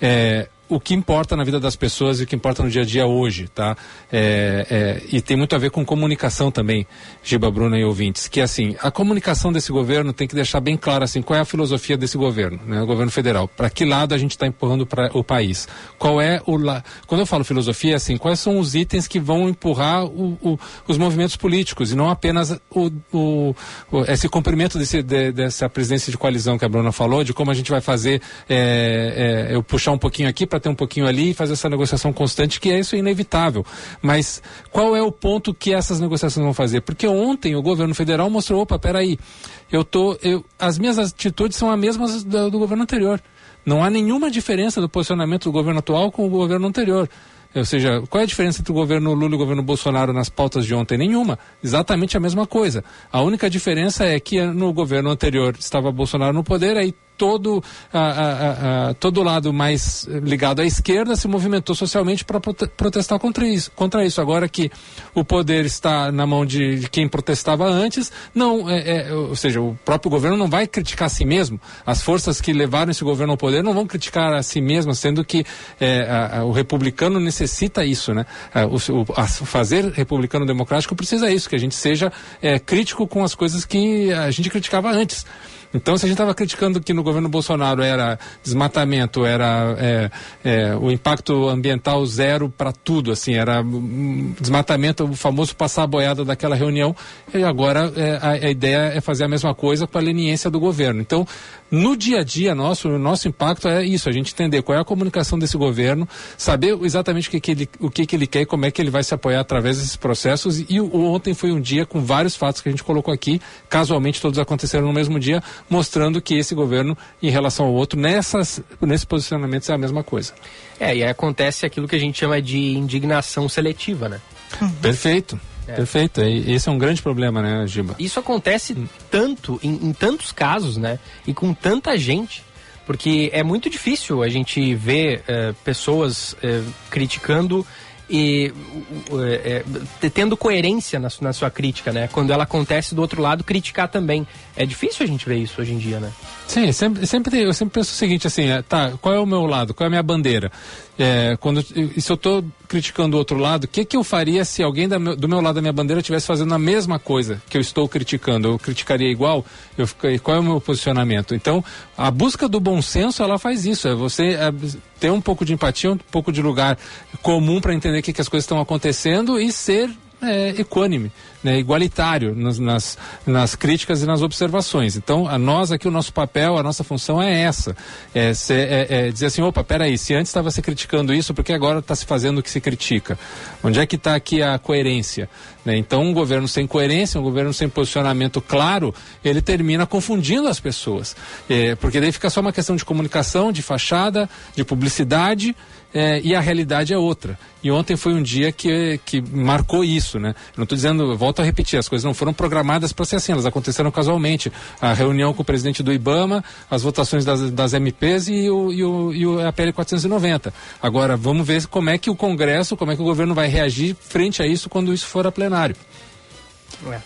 é, o que importa na vida das pessoas e o que importa no dia a dia hoje, tá? É, é, e tem muito a ver com comunicação também, Giba, Bruna e ouvintes, que assim, a comunicação desse governo tem que deixar bem claro assim, qual é a filosofia desse governo, né? O governo federal. Para que lado a gente está empurrando para o país? Qual é o la... quando eu falo filosofia, assim, quais são os itens que vão empurrar o, o, os movimentos políticos e não apenas o, esse cumprimento desse, de, dessa presidência de coalizão que a Bruna falou, de como a gente vai fazer, é, é eu puxar um pouquinho aqui para ter um pouquinho ali e fazer essa negociação constante, que é isso inevitável. Mas qual é o ponto que essas negociações vão fazer? Porque ontem o governo federal mostrou, opa, peraí, eu tô, eu, as minhas atitudes são as mesmas do, do governo anterior. Não há nenhuma diferença do posicionamento do governo atual com o governo anterior. Ou seja, qual é a diferença entre o governo Lula e o governo Bolsonaro nas pautas de ontem? Nenhuma. Exatamente a mesma coisa. A única diferença é que no governo anterior estava Bolsonaro no poder, aí todo a, a, a, todo lado mais ligado à esquerda se movimentou socialmente para prote protestar contra isso, contra isso. Agora que o poder está na mão de, quem protestava antes, não, é, é, ou seja, o próprio governo não vai criticar a si mesmo. As forças que levaram esse governo ao poder não vão criticar a si mesmas, sendo que é, o republicano necessita isso, né? O, o fazer republicano democrático precisa isso, que a gente seja é, crítico com as coisas que a gente criticava antes. Então, se a gente estava criticando que no governo Bolsonaro era desmatamento, era é, é, o impacto ambiental zero para tudo, assim, era um, desmatamento, o famoso passar a boiada daquela reunião, e agora é, a, a, ideia é fazer a mesma coisa com a leniência do governo. Então, no dia a dia nosso, o nosso impacto é isso, a gente entender qual é a comunicação desse governo, saber exatamente o que, que ele, o que, que ele quer e como é que ele vai se apoiar através desses processos. E o, ontem foi um dia com vários fatos que a gente colocou aqui, casualmente todos aconteceram no mesmo dia, mostrando que esse governo, em relação ao outro, nessas, nesse posicionamento é a mesma coisa.
É, e aí acontece aquilo que a gente chama de indignação seletiva, né?
Uhum. Perfeito. É. Perfeito. E esse é um grande problema, né, Giba?
Isso acontece tanto, em, em tantos casos, né? E com tanta gente porque é muito difícil a gente ver uh, pessoas uh, criticando e é, é, tendo coerência na, na, sua crítica, né? Quando ela acontece do outro lado, criticar também. É difícil a gente ver isso hoje em dia, né?
Sim, sempre, sempre, eu sempre penso o seguinte, assim, é, tá, qual é o meu lado, qual é a minha bandeira? É, quando, se eu estou criticando o outro lado, o que, que eu faria se alguém da, do meu lado da minha bandeira estivesse fazendo a mesma coisa que eu estou criticando? Eu criticaria igual? Eu, qual é o meu posicionamento? Então, a busca do bom senso, ela faz isso, é você é, ter um pouco de empatia, um pouco de lugar comum para entender o que, que as coisas estão acontecendo e ser é, equânime, né, igualitário nas, nas, nas, críticas e nas observações. Então, a nós aqui, o nosso papel, a nossa função é essa. É, ser, é, é dizer assim, opa, peraí, se antes estava se criticando isso, por que agora está se fazendo o que se critica? Onde é que está aqui a coerência? Né? Então, um governo sem coerência, um governo sem posicionamento claro, ele termina confundindo as pessoas. É, porque daí fica só uma questão de comunicação, de fachada, de publicidade, é, e a realidade é outra. E ontem foi um dia que, que marcou isso, né? não estou dizendo, volto a repetir, as coisas não foram programadas para ser assim, elas aconteceram casualmente. A reunião com o presidente do IBAMA, as votações das, das MPs e, o, e, o, e o, a PL 490. Agora, vamos ver como é que o Congresso, como é que o governo vai reagir frente a isso quando isso for a plenário.
Ué.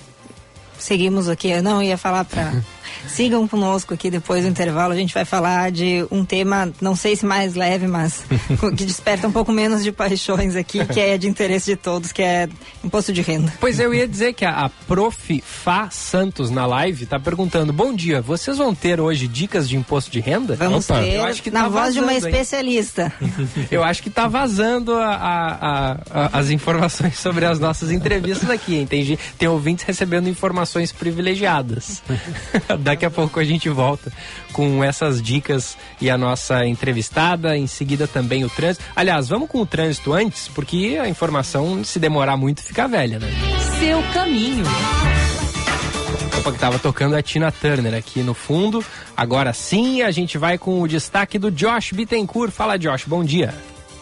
Seguimos aqui, eu não ia falar para [LAUGHS] Sigam conosco aqui depois do intervalo. A gente vai falar de um tema, não sei se mais leve, mas [LAUGHS] que desperta um pouco menos de paixões aqui, que é de interesse de todos, que é imposto de renda.
Pois eu ia dizer que a, a Prof. Fá Santos na live está perguntando: Bom dia, vocês vão ter hoje dicas de imposto de renda?
Vamos Opa. ter, eu acho que na tá voz vazando, de uma especialista. [LAUGHS]
eu acho que está vazando a, a, a, as informações sobre as nossas entrevistas aqui, entendi. Tem ouvintes recebendo informações privilegiadas. [LAUGHS] Daqui a pouco a gente volta com essas dicas e a nossa entrevistada. Em seguida também o trânsito. Aliás, vamos com o trânsito antes, porque a informação, se demorar muito, fica velha, né?
Seu caminho.
Opa, que tava tocando a Tina Turner aqui no fundo. Agora sim, a gente vai com o destaque do Josh Bittencourt. Fala, Josh, bom dia.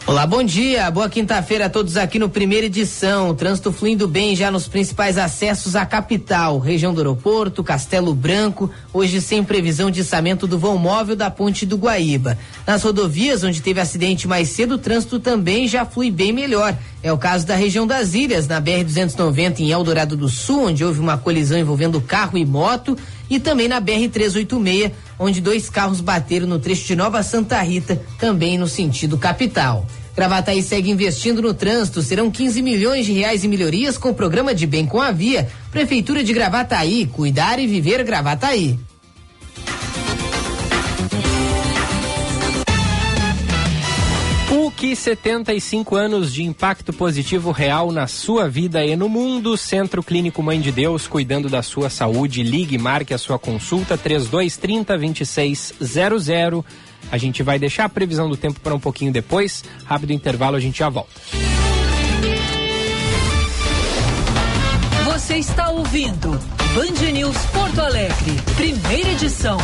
Olá, bom dia. Boa quinta-feira a todos aqui no primeira edição. Trânsito fluindo bem já nos principais acessos à capital, região do aeroporto, Castelo Branco, hoje sem previsão de içamento do vão móvel da ponte do Guaíba. Nas rodovias onde teve acidente mais cedo, o trânsito também já flui bem melhor. É o caso da região das Ilhas, na BR-290 em Eldorado do Sul, onde houve uma colisão envolvendo carro e moto, e também na BR-386, onde dois carros bateram no trecho de Nova Santa Rita, também no sentido capital. Gravataí segue investindo no trânsito. Serão 15 milhões de reais em melhorias com o programa de Bem com a Via. Prefeitura de Gravataí, cuidar e viver Gravataí.
PUC 75 anos de impacto positivo real na sua vida e no mundo. Centro Clínico Mãe de Deus, cuidando da sua saúde. Ligue, marque a sua consulta 3230 2600. A gente vai deixar a previsão do tempo para um pouquinho depois. Rápido intervalo, a gente já volta.
Você está ouvindo Band News Porto Alegre, primeira edição.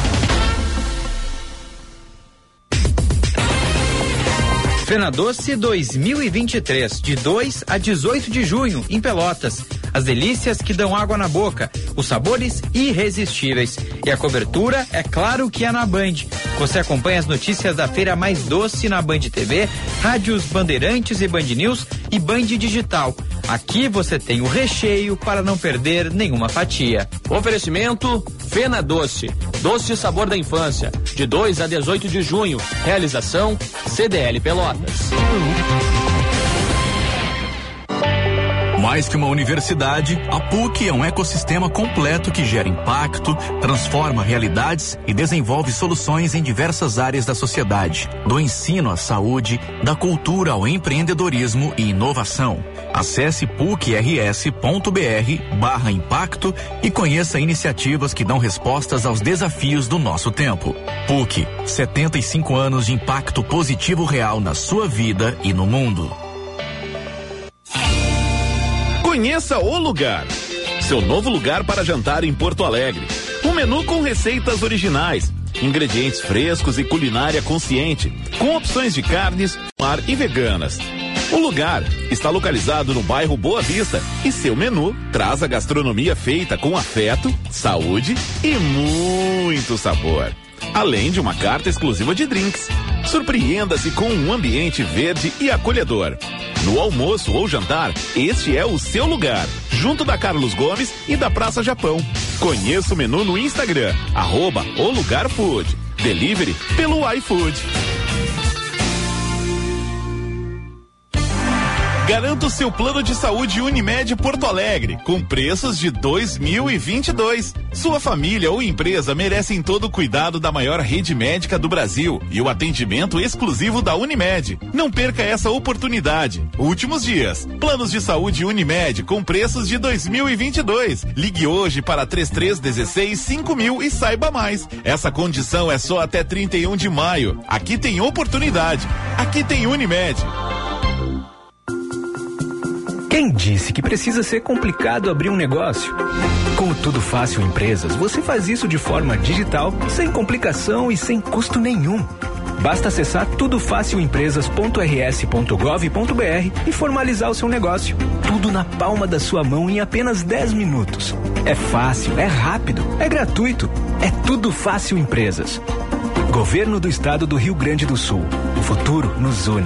Fena Doce 2023, de 2 a 18 de junho, em Pelotas. As delícias que dão água na boca, os sabores irresistíveis. E a cobertura, é claro que é na Band. Você acompanha as notícias da feira mais doce na Band TV, rádios Bandeirantes e Band News e Band Digital. Aqui você tem o recheio para não perder nenhuma fatia.
Oferecimento Fena Doce, doce sabor da infância, de 2 a 18 de junho. Realização CDL Pelotas.
Mais que uma universidade, a PUC é um ecossistema completo que gera impacto, transforma realidades e desenvolve soluções em diversas áreas da sociedade, do ensino à saúde, da cultura ao empreendedorismo e inovação. Acesse pucrs.br barra impacto e conheça iniciativas que dão respostas aos desafios do nosso tempo. PUC, 75 anos de impacto positivo real na sua vida e no mundo.
Conheça o lugar. Seu novo lugar para jantar em Porto Alegre. Um menu com receitas originais, ingredientes frescos e culinária consciente, com opções de carnes, mar e veganas. O lugar está localizado no bairro Boa Vista e seu menu traz a gastronomia feita com afeto, saúde e muito sabor. Além de uma carta exclusiva de drinks. Surpreenda-se com um ambiente verde e acolhedor. No almoço ou jantar, este é o seu lugar, junto da Carlos Gomes e da Praça Japão. Conheça o menu no Instagram, arroba o Lugar Food. Delivery pelo iFood. Garanta o seu plano de saúde Unimed Porto Alegre, com preços de 2022. Sua família ou empresa merecem todo o cuidado da maior rede médica do Brasil e o atendimento exclusivo da Unimed. Não perca essa oportunidade. Últimos dias. Planos de saúde Unimed com preços de 2022. Ligue hoje para 3316 5000 e saiba mais. Essa condição é só até 31 de maio. Aqui tem oportunidade. Aqui tem Unimed.
Quem disse que precisa ser complicado abrir um negócio? Com o Tudo Fácil Empresas, você faz isso de forma digital, sem complicação e sem custo nenhum. Basta acessar tudofacilempresas.rs.gov.br e formalizar o seu negócio. Tudo na palma da sua mão em apenas 10 minutos. É fácil, é rápido, é gratuito. É Tudo Fácil Empresas. Governo do Estado do Rio Grande do Sul. O futuro nos une.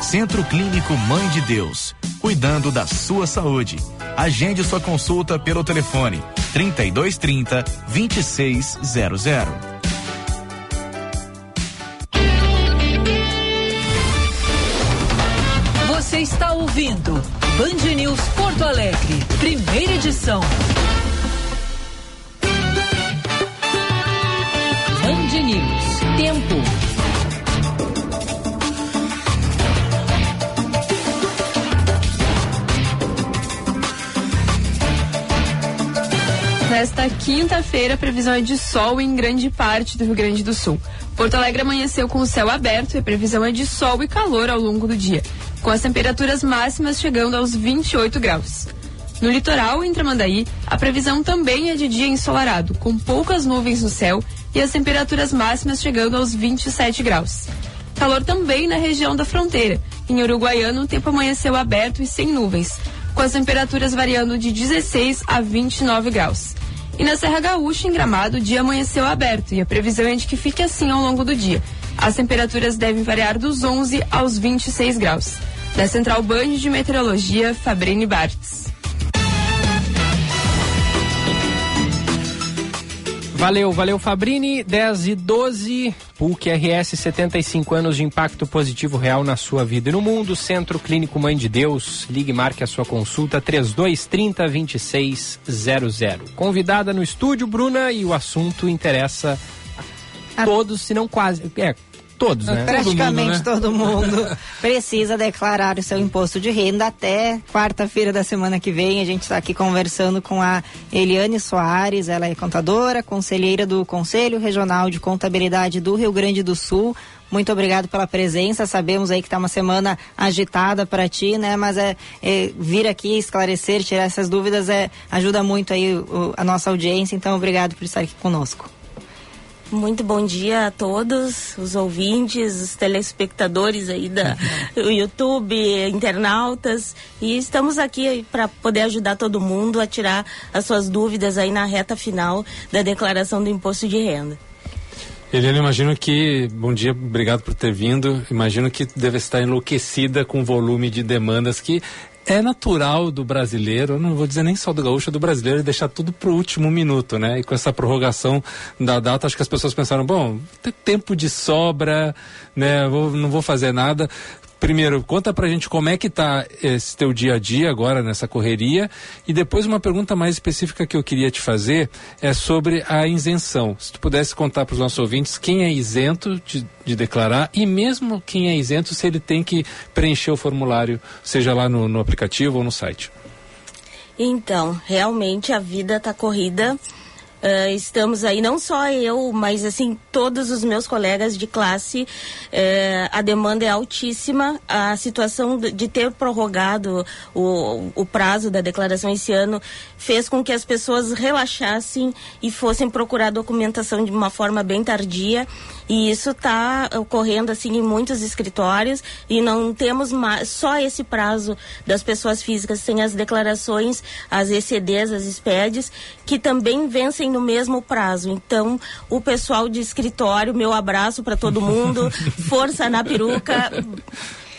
Centro Clínico Mãe de Deus, cuidando da sua saúde. Agende sua consulta pelo telefone 3230 2600.
Você está ouvindo Band News Porto Alegre, primeira edição. Band News, tempo.
Nesta quinta-feira, a previsão é de sol em grande parte do Rio Grande do Sul. Porto Alegre amanheceu com o céu aberto e a previsão é de sol e calor ao longo do dia, com as temperaturas máximas chegando aos 28 graus. No litoral, em Tramandaí, a previsão também é de dia ensolarado, com poucas nuvens no céu e as temperaturas máximas chegando aos 27 graus. Calor também na região da fronteira. Em Uruguaiano, o tempo amanheceu aberto e sem nuvens, com as temperaturas variando de 16 a 29 graus. E na Serra Gaúcha, em Gramado, o dia amanheceu aberto e a previsão é de que fique assim ao longo do dia. As temperaturas devem variar dos 11 aos 26 graus. Da Central Band de Meteorologia, Fabrini Bartz.
Valeu, valeu Fabrini, 10 e 12, PUC RS 75 anos de impacto positivo real na sua vida e no mundo, Centro Clínico Mãe de Deus, ligue e marque a sua consulta 3230 2600. Convidada no estúdio, Bruna, e o assunto interessa a todos, se não quase, é, todos, né?
Praticamente todo mundo, [LAUGHS] precisa declarar o seu imposto de renda até quarta-feira da semana que vem. A gente está aqui conversando com a Eliane Soares, ela é contadora, conselheira do Conselho Regional de Contabilidade do Rio Grande do Sul. Muito obrigado pela presença. Sabemos aí que está uma semana agitada para ti, né? Mas é, é, vir aqui esclarecer, tirar essas dúvidas é ajuda muito aí o, a nossa audiência. Então, obrigado por estar aqui conosco.
Muito bom dia a todos, os ouvintes, os telespectadores aí da [LAUGHS] do YouTube, internautas. E estamos aqui para poder ajudar todo mundo a tirar as suas dúvidas aí na reta final da declaração do imposto de renda.
Eliane, imagino que. Bom dia, obrigado por ter vindo. Imagino que deve estar enlouquecida com o volume de demandas que é natural do brasileiro, não vou dizer nem só do gaúcho, é do brasileiro deixar tudo para o último minuto, né? E com essa prorrogação da data, acho que as pessoas pensaram, bom, tem tempo de sobra, né? Vou, não vou fazer nada. Primeiro, conta pra gente como é que tá esse teu dia a dia agora nessa correria e depois uma pergunta mais específica que eu queria te fazer é sobre a isenção. Se tu pudesse contar para os nossos ouvintes quem é isento de, de, declarar e mesmo quem é isento se ele tem que preencher o formulário, seja lá no, no aplicativo ou no site.
Então, realmente a vida está corrida Uh, estamos aí, não só eu, mas assim, todos os meus colegas de classe, uh, a demanda é altíssima. A situação de ter prorrogado o, o prazo da declaração esse ano fez com que as pessoas relaxassem e fossem procurar documentação de uma forma bem tardia. E isso está ocorrendo assim em muitos escritórios e não temos mais, só esse prazo das pessoas físicas, tem as declarações, as ECDs, as SPEDs, que também vencem no mesmo prazo. Então, o pessoal de escritório, meu abraço para todo mundo, [LAUGHS] força na peruca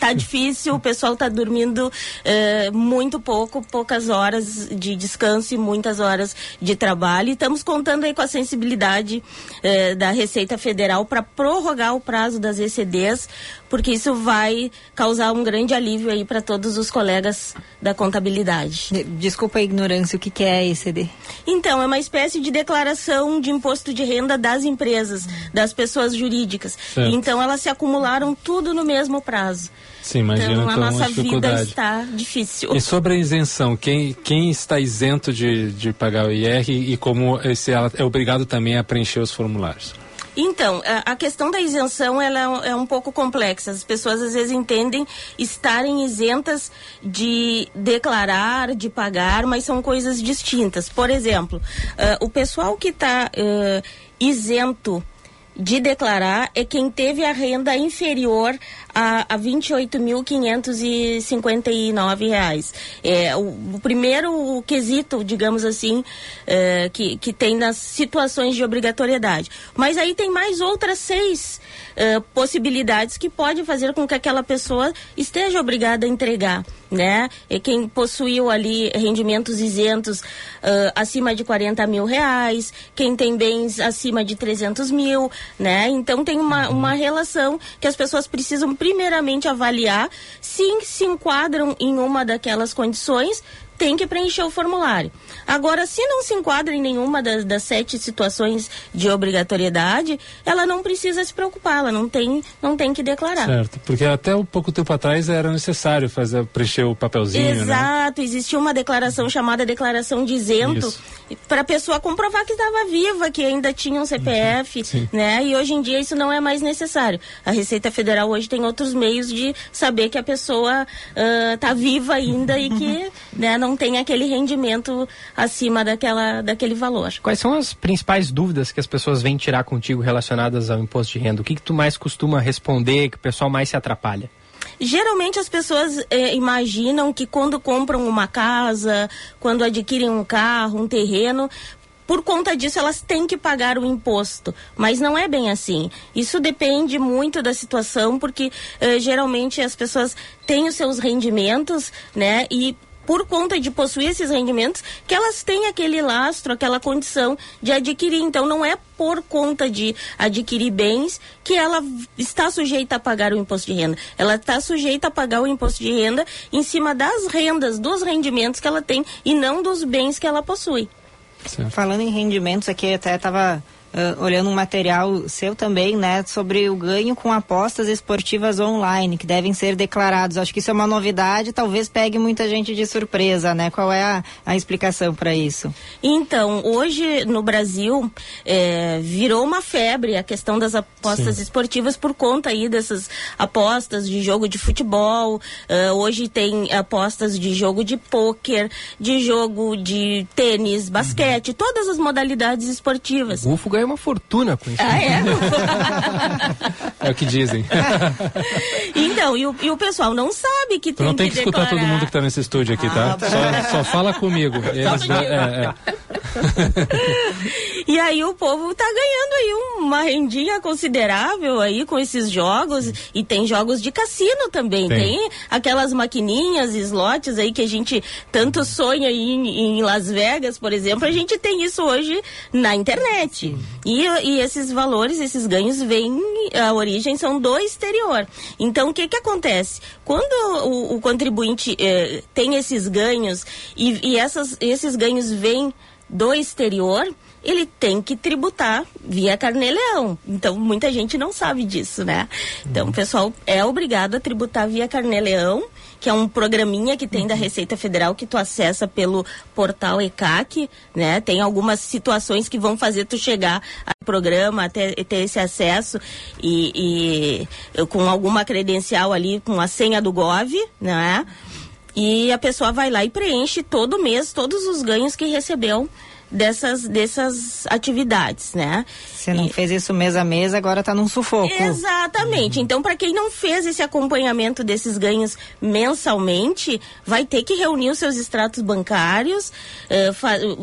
tá [LAUGHS] difícil, o pessoal tá dormindo uh, muito pouco, poucas horas de descanso e muitas horas de trabalho. E estamos contando aí com a sensibilidade uh, da Receita Federal para prorrogar o prazo das ECDs, porque isso vai causar um grande alívio aí para todos os colegas da contabilidade.
Desculpa a ignorância, o que, que é ECD?
Então, é uma espécie de declaração de imposto de renda das empresas, das pessoas jurídicas. Certo. Então, elas se acumularam tudo no mesmo prazo.
Sim, imagina então,
a
então,
nossa vida está difícil.
E sobre a isenção, quem, quem está isento de, de pagar o IR e como esse, é obrigado também a preencher os formulários?
Então, a, a questão da isenção ela é, é um pouco complexa. As pessoas às vezes entendem estarem isentas de declarar, de pagar, mas são coisas distintas. Por exemplo, uh, o pessoal que está uh, isento de declarar é quem teve a renda inferior a, a R$ 28.559. É, o, o primeiro quesito, digamos assim, é, que, que tem nas situações de obrigatoriedade. Mas aí tem mais outras seis possibilidades que pode fazer com que aquela pessoa esteja obrigada a entregar né? E quem possuiu ali rendimentos isentos uh, acima de 40 mil reais, quem tem bens acima de 300 mil, né? Então tem uma, uhum. uma relação que as pessoas precisam primeiramente avaliar se se enquadram em uma daquelas condições tem que preencher o formulário. Agora, se não se enquadra em nenhuma das, das, sete situações de obrigatoriedade, ela não precisa se preocupar, ela não tem, não tem que declarar.
Certo, porque até um pouco tempo atrás era necessário fazer preencher o papelzinho,
né? Exato,
né?
existia uma declaração chamada declaração de isento para a pessoa comprovar que estava viva, que ainda tinha um CPF, uhum, né? E hoje em dia isso não é mais necessário. A Receita Federal hoje tem outros meios de saber que a pessoa está uh, viva ainda e que [LAUGHS] né, não não tem aquele rendimento acima daquela, daquele valor.
Quais são as principais dúvidas que as pessoas vêm tirar contigo relacionadas ao imposto de renda? O que, que tu mais costuma responder, que o pessoal mais se atrapalha?
Geralmente as pessoas eh, imaginam que quando compram uma casa, quando adquirem um carro, um terreno, por conta disso elas têm que pagar o imposto, mas não é bem assim. Isso depende muito da situação, porque eh, geralmente as pessoas têm os seus rendimentos, né? E por conta de possuir esses rendimentos, que elas têm aquele lastro, aquela condição de adquirir. Então, não é por conta de adquirir bens que ela está sujeita a pagar o imposto de renda. Ela está sujeita a pagar o imposto de renda em cima das rendas, dos rendimentos que ela tem e não dos bens que ela possui.
Certo. Falando em rendimentos, aqui até estava uh, olhando um material seu também, né, sobre o ganho com apostas esportivas online, que devem ser declarados. Acho que isso é uma novidade, talvez pegue muita gente de surpresa, né? Qual é a, a explicação para isso?
Então, hoje no Brasil é, virou uma febre a questão das apostas Sim. esportivas por conta aí dessas apostas de jogo de futebol. Uh, hoje tem apostas de jogo de pôquer, de jogo de tênis, basquete, uhum. todas as modalidades esportivas.
O UFO ganha uma fortuna com isso.
Ah, é? [LAUGHS]
é o que dizem. [LAUGHS]
então, e o, e o pessoal não sabe que
tu
tem
não tem
que,
que escutar todo mundo que está nesse estúdio aqui, tá? ah, tá? Só, só, fala comigo. [LAUGHS] Eles, é, é.
E aí o povo tá ganhando aí uma rendinha considerável aí com esses jogos e tem jogos de cassino também, tem, tem aquelas maquininhas, slots aí que a gente tanto sonha aí em, em, Las Vegas, por exemplo, a gente tem isso hoje na internet. E, e esses valores, esses ganhos vêm, a origem são do exterior. Então o que que acontece? Quando o, o contribuinte eh, tem esses ganhos e, e essas, esses ganhos vêm do exterior, ele tem que tributar via carnê-leão. Então, muita gente não sabe disso, né? Então, o pessoal é obrigado a tributar via carnê-leão, que é um programinha que tem da Receita Federal que tu acessa pelo portal ECAC, né? Tem algumas situações que vão fazer tu chegar ao programa, até ter esse acesso e, e com alguma credencial ali, com a senha do GOV, né? E a pessoa vai lá e preenche todo mês todos os ganhos que recebeu dessas, dessas atividades, né?
Você não e... fez isso mês a mês, agora está num sufoco.
Exatamente. Uhum. Então, para quem não fez esse acompanhamento desses ganhos mensalmente, vai ter que reunir os seus extratos bancários, eh,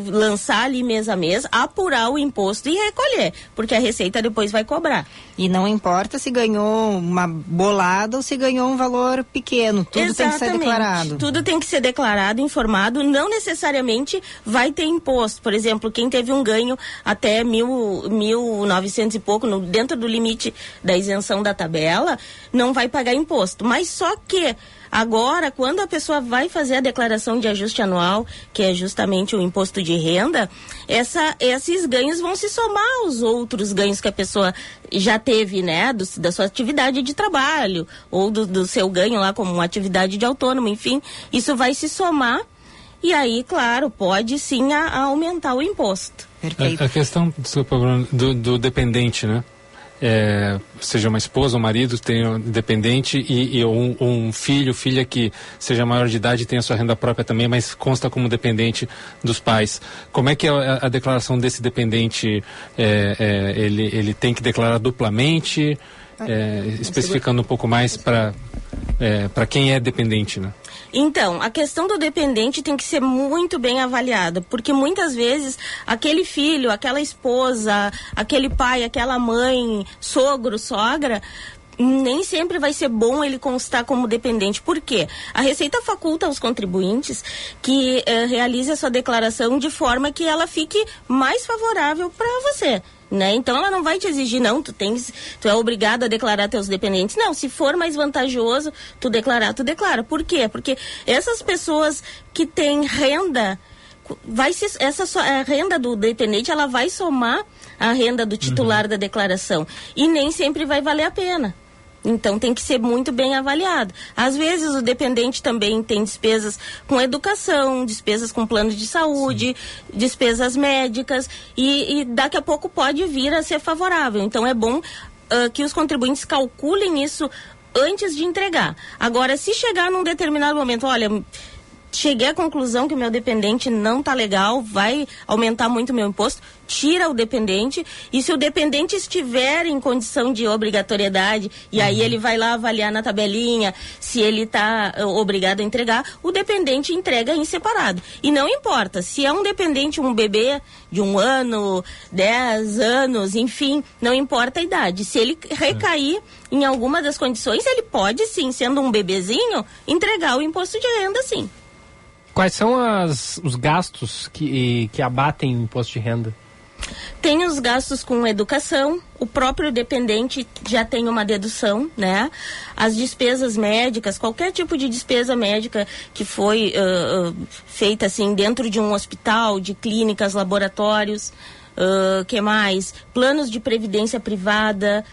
lançar ali mês a mês, apurar o imposto e recolher, porque a Receita depois vai cobrar.
E não importa se ganhou uma bolada ou se ganhou um valor pequeno, tudo Exatamente. tem que ser declarado.
Tudo tem que ser declarado, informado, não necessariamente vai ter imposto. Por exemplo, quem teve um ganho até mil, mil novecentos e pouco, no, dentro do limite da isenção da tabela, não vai pagar imposto. Mas só que Agora, quando a pessoa vai fazer a declaração de ajuste anual, que é justamente o imposto de renda, essa, esses ganhos vão se somar aos outros ganhos que a pessoa já teve, né? Do, da sua atividade de trabalho, ou do, do seu ganho lá como uma atividade de autônomo, enfim. Isso vai se somar e aí, claro, pode sim a, a aumentar o imposto.
Perfeito. A, a questão, desculpa, Bruno, do, do dependente, né? É, seja uma esposa ou um marido tenha dependente e, e um, um, filho, filha que seja maior de idade e tenha sua renda própria também, mas consta como dependente dos pais. Como é que é a, a declaração desse dependente? É, é, ele, ele tem que declarar duplamente? É, especificando um pouco mais para é, para quem é dependente, né?
Então, a questão do dependente tem que ser muito bem avaliada, porque muitas vezes aquele filho, aquela esposa, aquele pai, aquela mãe, sogro, sogra, nem sempre vai ser bom ele constar como dependente. Por quê? A Receita faculta aos contribuintes que eh, realize a sua declaração de forma que ela fique mais favorável para você né? Então ela não vai te exigir, não, tu tens, tu é obrigado a declarar teus dependentes. Não, se for mais vantajoso tu declarar, tu declara. Por quê? Porque essas pessoas que têm renda, vai se, essa a renda do dependente, ela vai somar a renda do titular uhum. da declaração. E nem sempre vai valer a pena. Então tem que ser muito bem avaliado. Às vezes o dependente também tem despesas com educação, despesas com plano de saúde, Sim. despesas médicas e, e, daqui a pouco pode vir a ser favorável. Então é bom uh, que os contribuintes calculem isso antes de entregar. Agora, se chegar num determinado momento, olha, cheguei à conclusão que o meu dependente não está legal, vai aumentar muito o meu imposto, tira o dependente e se o dependente estiver em condição de obrigatoriedade e uhum. aí ele vai lá avaliar na tabelinha se ele está uh, obrigado a entregar, o dependente entrega em separado. E não importa se é um dependente, um bebê de um ano, dez anos, enfim, não importa a idade. Se ele recair uhum. em alguma das condições, ele pode sim, sendo um bebezinho, entregar o imposto de renda sim.
Quais são as, os gastos que, que abatem o imposto de renda?
Tem os gastos com educação, o próprio dependente já tem uma dedução, né? As despesas médicas, qualquer tipo de despesa médica que foi uh, uh, feita assim dentro de um hospital, de clínicas, laboratórios, uh, que mais? Planos de previdência privada.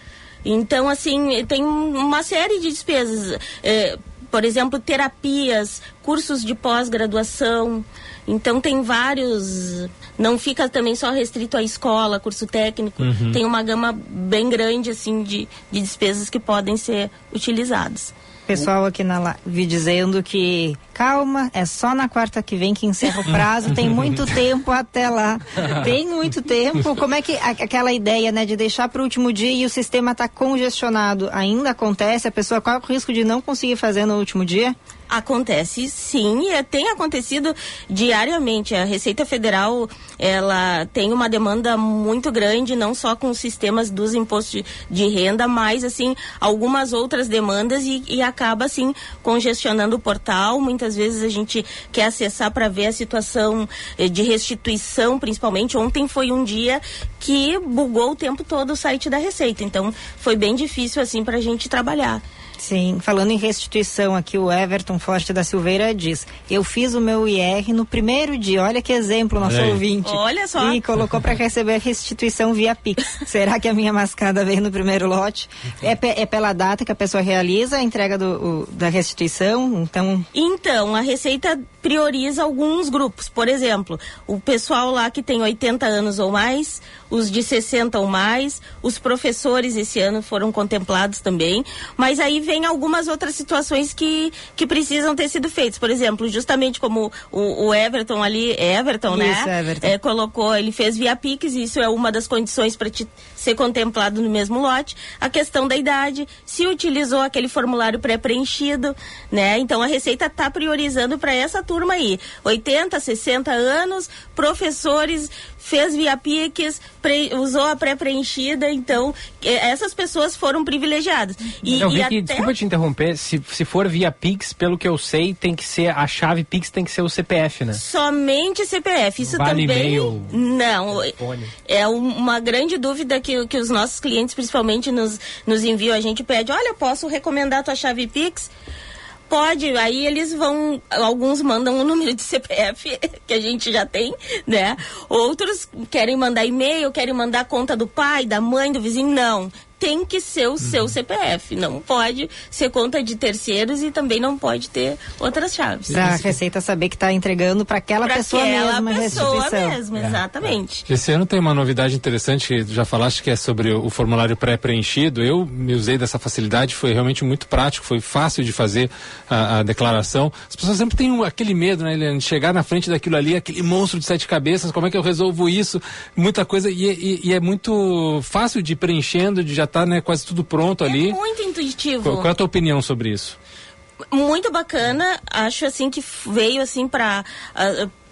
Então, assim, tem uma série de despesas. Eh, por exemplo, terapias, cursos de pós-graduação. Então tem vários, não fica também só restrito à escola, curso técnico.
Uhum.
Tem uma gama bem grande assim de, de despesas que podem ser utilizadas.
Pessoal aqui na live dizendo que calma, é só na quarta que vem que encerra o prazo, tem muito [LAUGHS] tempo até lá. Tem muito tempo. Como é que aquela ideia, né, de deixar para o último dia e o sistema está congestionado ainda acontece? A pessoa corre o risco de não conseguir fazer no último dia?
Acontece sim, e tem acontecido diariamente. A Receita Federal ela tem uma demanda muito grande, não só com os sistemas dos impostos de, de renda, mas assim algumas outras demandas e, e acaba assim congestionando o portal. Muitas vezes a gente quer acessar para ver a situação eh, de restituição, principalmente. Ontem foi um dia que bugou o tempo todo o site da Receita, então foi bem difícil assim para a gente trabalhar.
Sim, falando em restituição aqui, o Everton Forte da Silveira diz: Eu fiz o meu IR no primeiro dia. Olha que exemplo, nosso
aí.
ouvinte.
Olha só.
E colocou para receber a restituição via Pix. [LAUGHS] Será que a minha mascada veio no primeiro lote? É, pe- é pela data que a pessoa realiza a entrega do, o- da restituição? Então.
Então, a Receita prioriza alguns grupos. Por exemplo, o pessoal lá que tem 80 anos ou mais, os de 60 ou mais, os professores esse ano foram contemplados também. Mas aí vem algumas outras situações que, que precisam ter sido feitas. Por exemplo, justamente como o, o Everton ali, Everton, né?
Isso, Everton.
É, colocou, ele fez via Pix, e isso é uma das condições para ser contemplado no mesmo lote. A questão da idade, se utilizou aquele formulário pré-preenchido, né? Então a Receita está priorizando para essa turma aí, 80, 60 anos, professores, fez via Pix, pre- usou a pré-preenchida, então essas pessoas foram privilegiadas. E,
eu
e
vi
até...
desculpa te interromper, se, se for via Pix, pelo que eu sei, tem que ser, a chave Pix tem que ser o CPF, né?
Somente CPF. Isso
Vale
também.
e-mail,
Não.
telefone.
É um- uma grande dúvida que, que os nossos clientes, principalmente, nos, nos enviam. A gente pede: olha, posso recomendar a tua chave Pix? Pode, aí eles vão, alguns mandam o [LAUGHS] número de CPF que a gente já tem, né? Outros querem mandar e-mail, querem mandar conta do pai, da mãe, do vizinho, não. Tem que ser o
Uhum.
seu CPF, não pode ser conta de terceiros e também não pode ter outras chaves.
Para a Receita saber que está entregando para aquela
Pra
pessoa
aquela
mesma a
pessoa mesmo, exatamente.
Esse ano tem uma novidade interessante que já falaste que é sobre o formulário pré-preenchido. Eu me usei dessa facilidade, foi realmente muito prático, foi fácil de fazer a, a declaração. As pessoas sempre têm um- aquele medo, né, Eliane, de chegar na frente daquilo ali, aquele monstro de sete cabeças, como é que eu resolvo isso? Muita coisa, e, e- e é muito fácil de ir preenchendo, de já estar né, quase tudo pronto ali.
Muito intuitivo.
Qual, qual é a tua opinião sobre isso?
muito bacana. Acho assim que veio assim para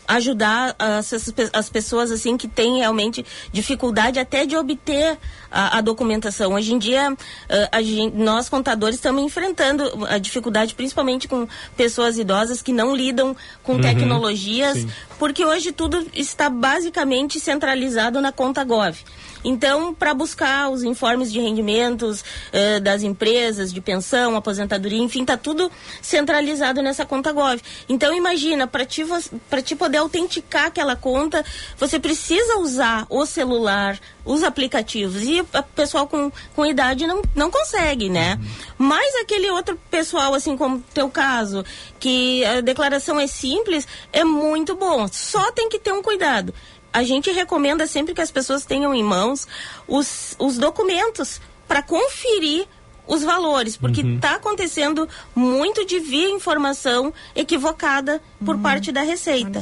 ajudar as, as pe- as pessoas assim que têm realmente dificuldade até de obter a, a documentação. Hoje em dia, ah, a nós contadores estamos enfrentando a dificuldade, principalmente com pessoas idosas que não lidam com
Uhum,
tecnologias,
sim.
porque hoje tudo está basicamente centralizado na conta Gov. Então, para buscar os informes de rendimentos eh, das empresas, de pensão, aposentadoria, enfim, está tudo centralizado nessa conta Gov. Então, imagina, para ti, ti poder autenticar aquela conta, você precisa usar o celular, os aplicativos. E o pessoal com, com idade não, não consegue, né? Mas aquele outro pessoal, assim como teu caso, que a declaração é simples, é muito bom. Só tem que ter um cuidado a gente recomenda sempre que as pessoas tenham em mãos os, os documentos para conferir os valores, porque está acontecendo muito de vir informação equivocada por parte da Receita.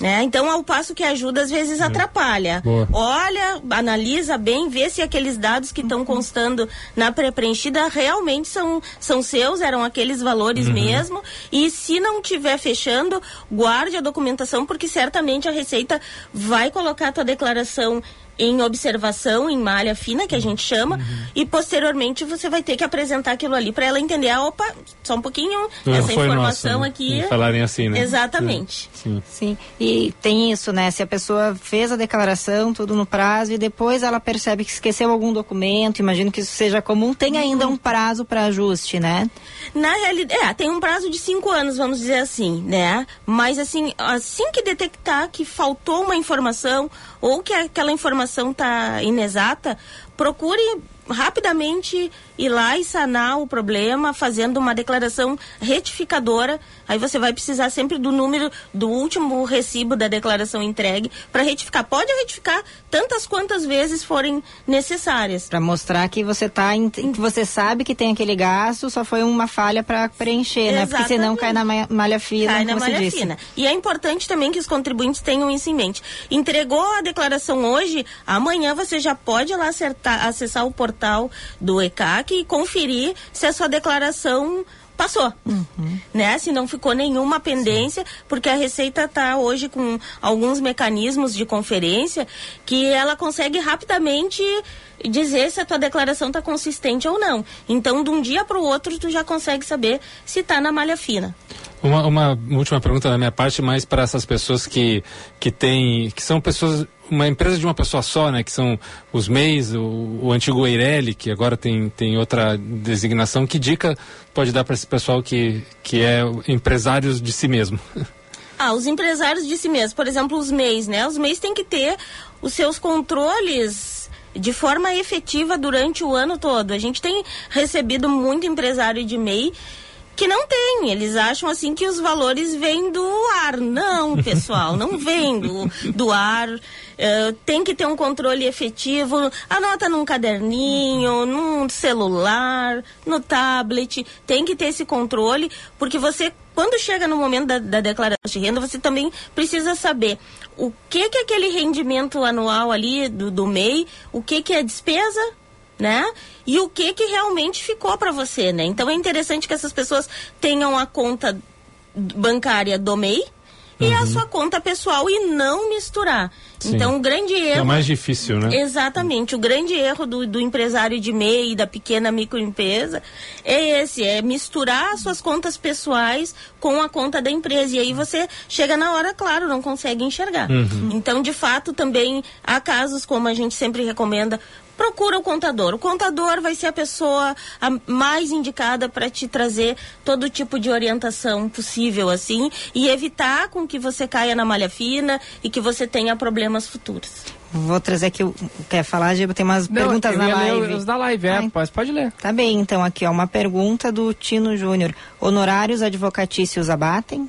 Né? Então, ao passo que ajuda, às vezes atrapalha.
Boa.
Olha, analisa bem, vê se aqueles dados que estão constando na pré-preenchida realmente são, são seus, eram aqueles valores
Uhum.
mesmo. E se não tiver fechando, guarde a documentação, porque certamente a Receita vai colocar a tua declaração em observação, em malha fina, que a gente chama,
Uhum.
e posteriormente você vai ter que apresentar aquilo ali para ela entender, ah, opa, só um pouquinho,
Não
essa informação
nossa, né?
aqui.
Falarem assim, né?
Exatamente.
Sim.
Sim, e tem isso, né? Se a pessoa fez a declaração, tudo no prazo, e depois ela percebe que esqueceu algum documento, imagino que isso seja comum, tem ainda um prazo para ajuste, né?
Na realidade, é, tem um prazo de cinco anos, vamos dizer assim, né? Mas assim, assim que detectar que faltou uma informação ou que aquela informação está inexata, procure rapidamente ir lá e sanar o problema fazendo uma declaração retificadora. Aí você vai precisar sempre do número do último recibo da declaração entregue para retificar. Pode retificar tantas quantas vezes forem necessárias.
Para mostrar que você tá em, que você sabe que tem aquele gasto, só foi uma falha para preencher, né? Porque senão cai na malha fina,
cai na
como
malha
você disse.
fina. E é importante também que os contribuintes tenham isso em mente. Entregou a declaração hoje, amanhã você já pode lá acertar, acessar o portal do ECAC e conferir se a sua declaração passou, né? Se não ficou nenhuma pendência, porque a Receita está hoje com alguns mecanismos de conferência que ela consegue rapidamente dizer se a tua declaração está consistente ou não. Então, de um dia para o outro, tu já consegue saber se está na malha fina.
Uma, uma última pergunta da minha parte, mais para essas pessoas que, que têm, que são pessoas, uma empresa de uma pessoa só, né? Que são os MEIs, o, o antigo Eireli, que agora tem, tem outra designação. Que dica pode dar para esse pessoal que, que é empresários de si mesmo? [LAUGHS]
Ah, os empresários de si mesmo, por exemplo, os MEIs, né? Os MEIs têm que ter os seus controles de forma efetiva durante o ano todo. A gente tem recebido muito empresário de MEI que não tem. Eles acham assim que os valores vêm do ar. Não, pessoal, não vem do, do ar. Uh, tem que ter um controle efetivo. Anota num caderninho, num celular, no tablet. Tem que ter esse controle, porque você, quando chega no momento da, da declaração de renda, você também precisa saber o que que é aquele rendimento anual ali do, do MEI, o que que é despesa, né? E o que que realmente ficou para você, né? Então é interessante que essas pessoas tenham a conta bancária do MEI e a sua conta pessoal e não misturar.
Sim.
Então o grande erro
É mais difícil, né?
Exatamente. O grande erro do, do empresário de MEI, da pequena microempresa, é esse, é misturar as suas contas pessoais com a conta da empresa. E aí você chega na hora, claro, não consegue enxergar.
Uhum.
Então, de fato, também há casos, como a gente sempre recomenda, procura o contador. O contador vai ser a pessoa a mais indicada para te trazer todo tipo de orientação possível, assim, e evitar com que você caia na malha fina e que você tenha problemas futuros.
Vou trazer aqui, quer falar, Giba? Tem umas perguntas
eu
na
ia ler
live.
os da live, é,
Ai.
pode, pode ler.
Tá bem, então aqui, ó, uma pergunta do Tino Júnior. Honorários advocatícios abatem?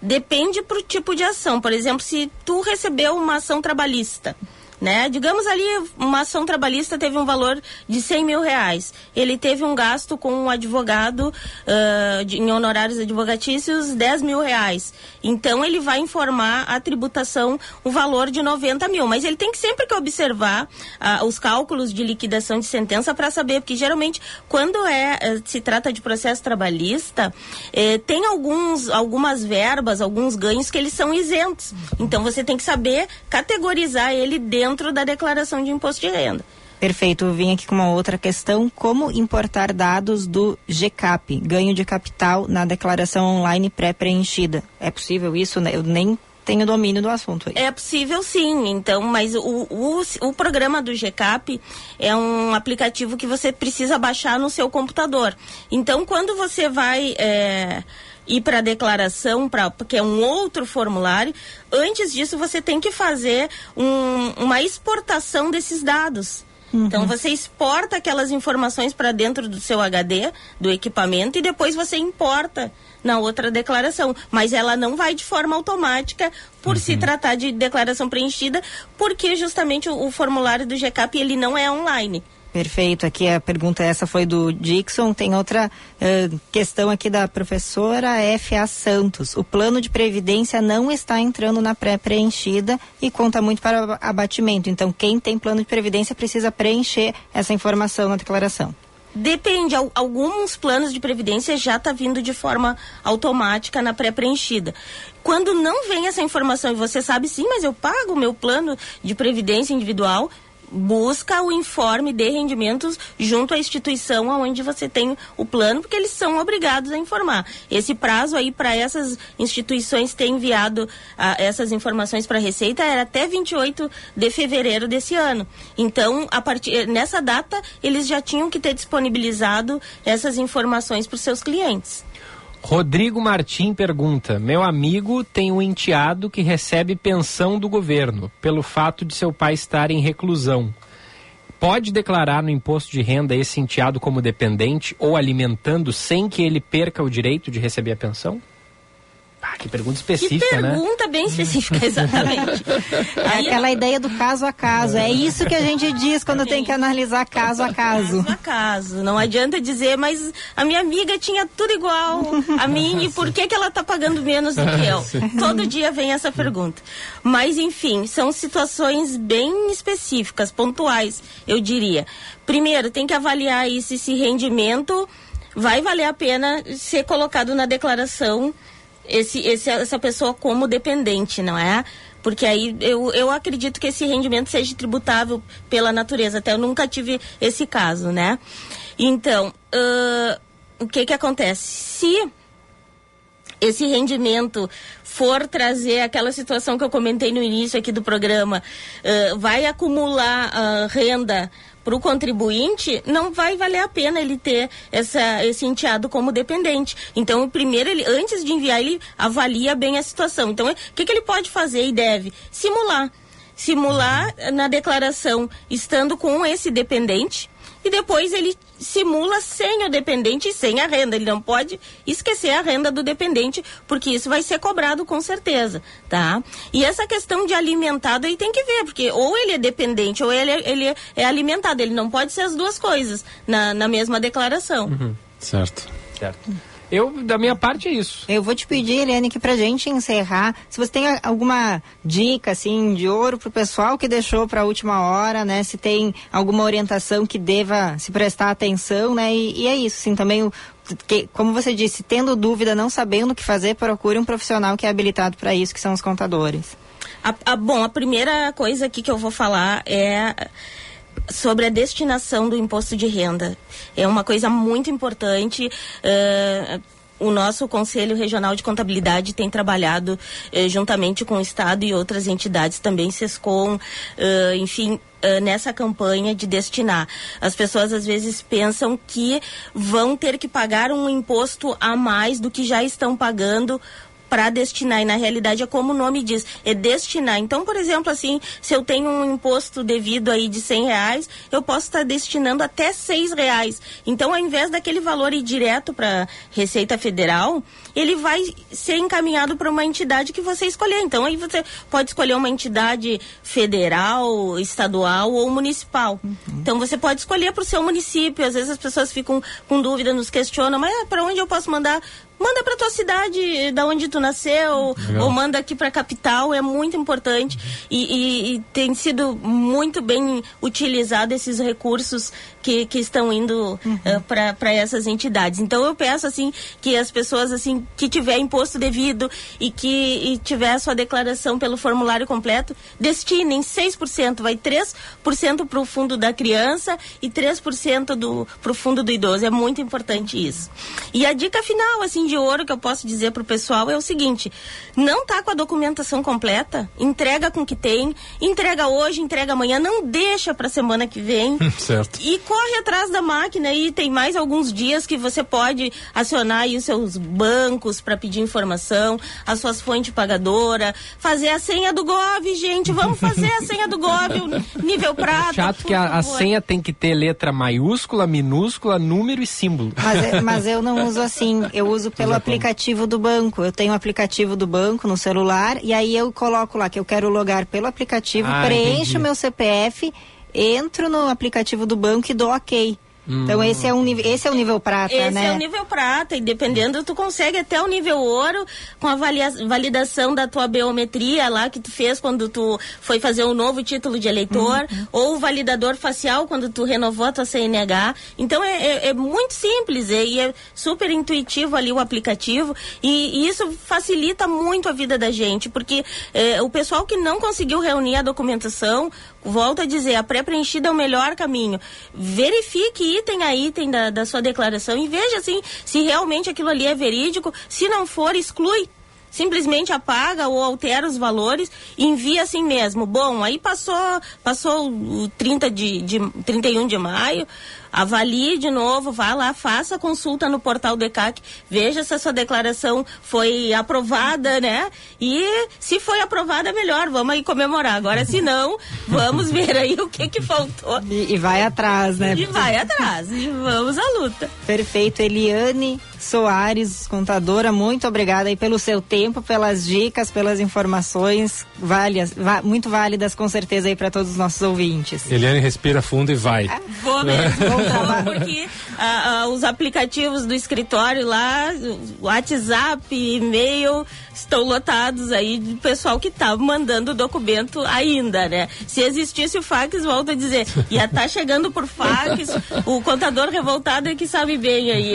Depende pro tipo de ação. Por exemplo, se tu recebeu uma ação trabalhista, né? Digamos ali, uma ação trabalhista teve um valor de 100 mil reais. Ele teve um gasto com um advogado ah, de- em honorários advocatícios 10 mil reais. Então ele vai informar a tributação o valor de 90 mil. Mas ele tem que sempre que observar ah, os cálculos de liquidação de sentença para saber, porque geralmente quando é eh, se trata de processo trabalhista, eh, tem alguns algumas verbas, alguns ganhos que eles são isentos. Então você tem que saber categorizar ele dentro da declaração de imposto de renda.
Perfeito, eu vim aqui com uma outra questão. Como importar dados do GCAP, ganho de capital, na declaração online pré-preenchida? É possível isso? né? Eu nem tenho domínio do assunto aí.
É possível sim, então, mas o, o, o programa do GCAP é um aplicativo que você precisa baixar no seu computador. Então, quando você vai é, ir para a declaração, pra, que é um outro formulário, antes disso você tem que fazer um- uma exportação desses dados. Então você exporta aquelas informações para dentro do seu HD, do equipamento, e depois você importa na outra declaração. Mas ela não vai de forma automática por se tratar de declaração preenchida, porque justamente o, o formulário do GCAP ele não é online.
Perfeito, aqui a pergunta essa foi do Dixon. Tem outra eh, questão aqui da professora F.A. Santos. O plano de previdência não está entrando na pré-preenchida e conta muito para abatimento. Então, quem tem plano de previdência precisa preencher essa informação na declaração.
Depende, al- alguns planos de previdência já está vindo de forma automática na pré-preenchida. Quando não vem essa informação e você sabe, sim, mas eu pago o meu plano de previdência individual, busca o informe de rendimentos junto à instituição onde você tem o plano, porque eles são obrigados a informar. Esse prazo aí para essas instituições ter enviado ah, essas informações para a Receita era até 28 de fevereiro desse ano. Então, a partir nessa data, eles já tinham que ter disponibilizado essas informações para os seus clientes.
Rodrigo Martim pergunta: Meu amigo tem um enteado que recebe pensão do governo pelo fato de seu pai estar em reclusão. Pode declarar no imposto de renda esse enteado como dependente ou alimentando sem que ele perca o direito de receber a pensão? Ah, que pergunta específica,
que
né?
pergunta bem específica, [LAUGHS] exatamente.
É aquela ideia do caso a caso. É isso que a gente diz quando tem que analisar caso a caso.
Caso a caso. Não adianta dizer, mas a minha amiga tinha tudo igual a mim e por que, que ela está pagando menos do que eu? [LAUGHS] Todo dia vem essa pergunta. Mas, enfim, são situações bem específicas, pontuais, eu diria. Primeiro, tem que avaliar isso, esse rendimento vai valer a pena ser colocado na declaração esse, esse, essa pessoa como dependente, não é? Porque aí eu, eu acredito que esse rendimento seja tributável pela natureza. Até eu nunca tive esse caso, né? Então, uh, o que que acontece? Se esse rendimento for trazer aquela situação que eu comentei no início aqui do programa, uh, vai acumular uh, renda para o contribuinte, não vai valer a pena ele ter essa, esse enteado como dependente. Então, primeiro, ele, antes de enviar, ele avalia bem a situação. Então, o que, que ele pode fazer e deve? Simular. Simular na declaração, estando com esse dependente, e depois ele simula sem o dependente e sem a renda. Ele não pode esquecer a renda do dependente, porque isso vai ser cobrado com certeza, tá? E essa questão de alimentado aí tem que ver, porque ou ele é dependente ou ele, é, ele é alimentado. Ele não pode ser as duas coisas na, na mesma declaração.
Uhum. Certo.
Certo. Eu, da minha parte, é isso.
Eu vou te pedir, Eliane, que pra gente encerrar, se você tem alguma dica, assim, de ouro pro pessoal que deixou pra última hora, né? Se tem alguma orientação que deva se prestar atenção, né? E, e é isso, assim, também, o, que, como você disse, tendo dúvida, não sabendo o que fazer, procure um profissional que é habilitado para isso, que são os contadores.
A, a, bom, a primeira coisa aqui que eu vou falar é sobre a destinação do imposto de renda. É uma coisa muito importante. Uh, o nosso Conselho Regional de Contabilidade tem trabalhado eh, juntamente com o Estado e outras entidades também, SESCOM, uh, enfim, uh, nessa campanha de destinar. As pessoas às vezes pensam que vão ter que pagar um imposto a mais do que já estão pagando para destinar. E na realidade é como o nome diz, é destinar. Então, por exemplo, assim, se eu tenho um imposto devido aí de cem reais, eu posso estar destinando até seis reais. Então, ao invés daquele valor ir direto para Receita Federal, ele vai ser encaminhado para uma entidade que você escolher. Então, aí você pode escolher uma entidade federal, estadual ou municipal. Uhum. Então, você pode escolher para o seu município. Às vezes as pessoas ficam com dúvida, nos questionam, mas ah, para onde eu posso mandar? manda para tua cidade, da onde tu nasceu, Legal. ou manda aqui para a capital, é muito importante e, e, e, tem sido muito bem utilizado esses recursos que, que estão indo uhum. uh, eh, para essas entidades. Então eu peço assim que as pessoas assim que tiver imposto devido e que e tiver a sua declaração pelo formulário completo, destinem 6%, vai 3% para o fundo da criança e 3% do para o fundo do idoso. É muito importante isso. E a dica final assim de ouro que eu posso dizer para o pessoal é o seguinte: não tá com a documentação completa, entrega com o que tem, entrega hoje, entrega amanhã, não deixa para semana que vem. [LAUGHS]
certo.
E corre atrás da máquina e tem mais alguns dias que você pode acionar aí os seus bancos para pedir informação, as suas fontes pagadoras, fazer a senha do Gov, gente, vamos fazer a senha do Gov, nível [LAUGHS] prata.
Chato que a, a, senha tem que ter letra maiúscula, minúscula, número e símbolo.
Mas, é, [LAUGHS] mas eu não uso assim, eu uso pelo aplicativo do banco. Eu tenho o aplicativo do banco no celular e aí eu coloco lá que eu quero logar pelo aplicativo, ah, preencho o meu CPF, entro no aplicativo do banco e dou ok. Então esse é um esse é o nível prata,
esse
né?
Esse é o nível prata e dependendo tu consegue até o nível ouro com a validação da tua biometria lá que tu fez quando tu foi fazer um novo título de eleitor uhum. ou o validador facial quando tu renovou a tua CNH. Então é, é, é muito simples é, e é super intuitivo ali o aplicativo e, e, isso facilita muito a vida da gente porque é, o pessoal que não conseguiu reunir a documentação volto a dizer a pré-preenchida é o melhor caminho. Verifique item a item da, da sua declaração e veja assim se realmente aquilo ali é verídico. Se não for, exclui simplesmente apaga ou altera os valores e envia assim mesmo. Bom, aí passou, passou o 30 de, de 31 de maio, avalie de novo, vá lá, faça a consulta no portal do ECAC, veja se a sua declaração foi aprovada, né? E se foi aprovada, melhor, vamos aí comemorar. Agora, se não, vamos ver aí o que que faltou.
E, e vai atrás, né?
E vai atrás, e vamos à luta.
Perfeito, Eliane Soares, contadora, muito obrigada aí pelo seu tempo, pelas dicas, pelas informações, válidas, muito válidas com certeza aí para todos os nossos ouvintes.
Eliane respira fundo e vai.
Vou mesmo, vou [LAUGHS] porque ah, ah, os aplicativos do escritório lá, WhatsApp, e-mail, estão lotados aí de pessoal que está mandando o documento ainda, né? Se existisse o fax, volto a dizer, ia estar tá [LAUGHS] chegando por fax, o contador revoltado é que sabe bem aí.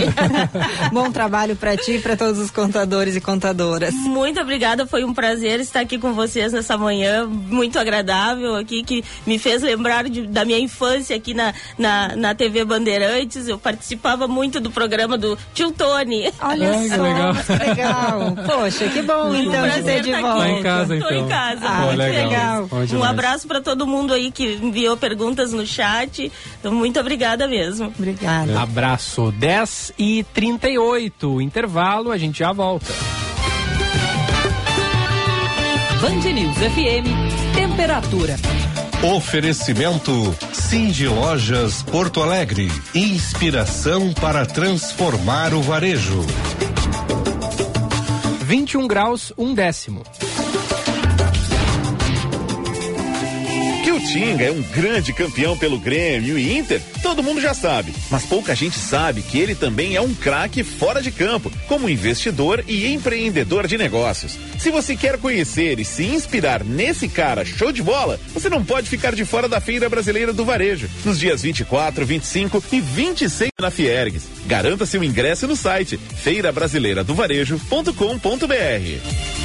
[LAUGHS]
Bom trabalho para ti e para todos os contadores e contadoras.
Muito obrigada, foi um prazer estar aqui com vocês nessa manhã, muito agradável aqui, que me fez lembrar de, da minha infância aqui na, na, na TV Bandeirantes. Eu participava muito do programa do Tio Tony.
Olha
Ai,
só,
que legal.
legal. [LAUGHS] Poxa, que bom
Um
então de
prazer
ter de
estar
volta.
Tá em casa,
Tô
então.
em casa,
Ah,
muito
legal.
legal.
Bom
Um abraço para todo mundo aí que enviou perguntas no chat. Muito obrigada mesmo.
Obrigada.
Abraço 10 e 38 intervalo, a gente já volta.
Band News FM, temperatura.
Oferecimento Cindy Lojas Porto Alegre. Inspiração para transformar o varejo.
21 graus, um décimo.
O Tinga é um grande campeão pelo Grêmio e Inter, todo mundo já sabe. Mas pouca gente sabe que ele também é um craque fora de campo, como investidor e empreendedor de negócios. Se você quer conhecer e se inspirar nesse cara show de bola, você não pode ficar de fora da Feira Brasileira do Varejo, nos dias 24, 25 e 26 na Fiergues. Garanta seu ingresso no site feirabrasileiradovarejo.com.br.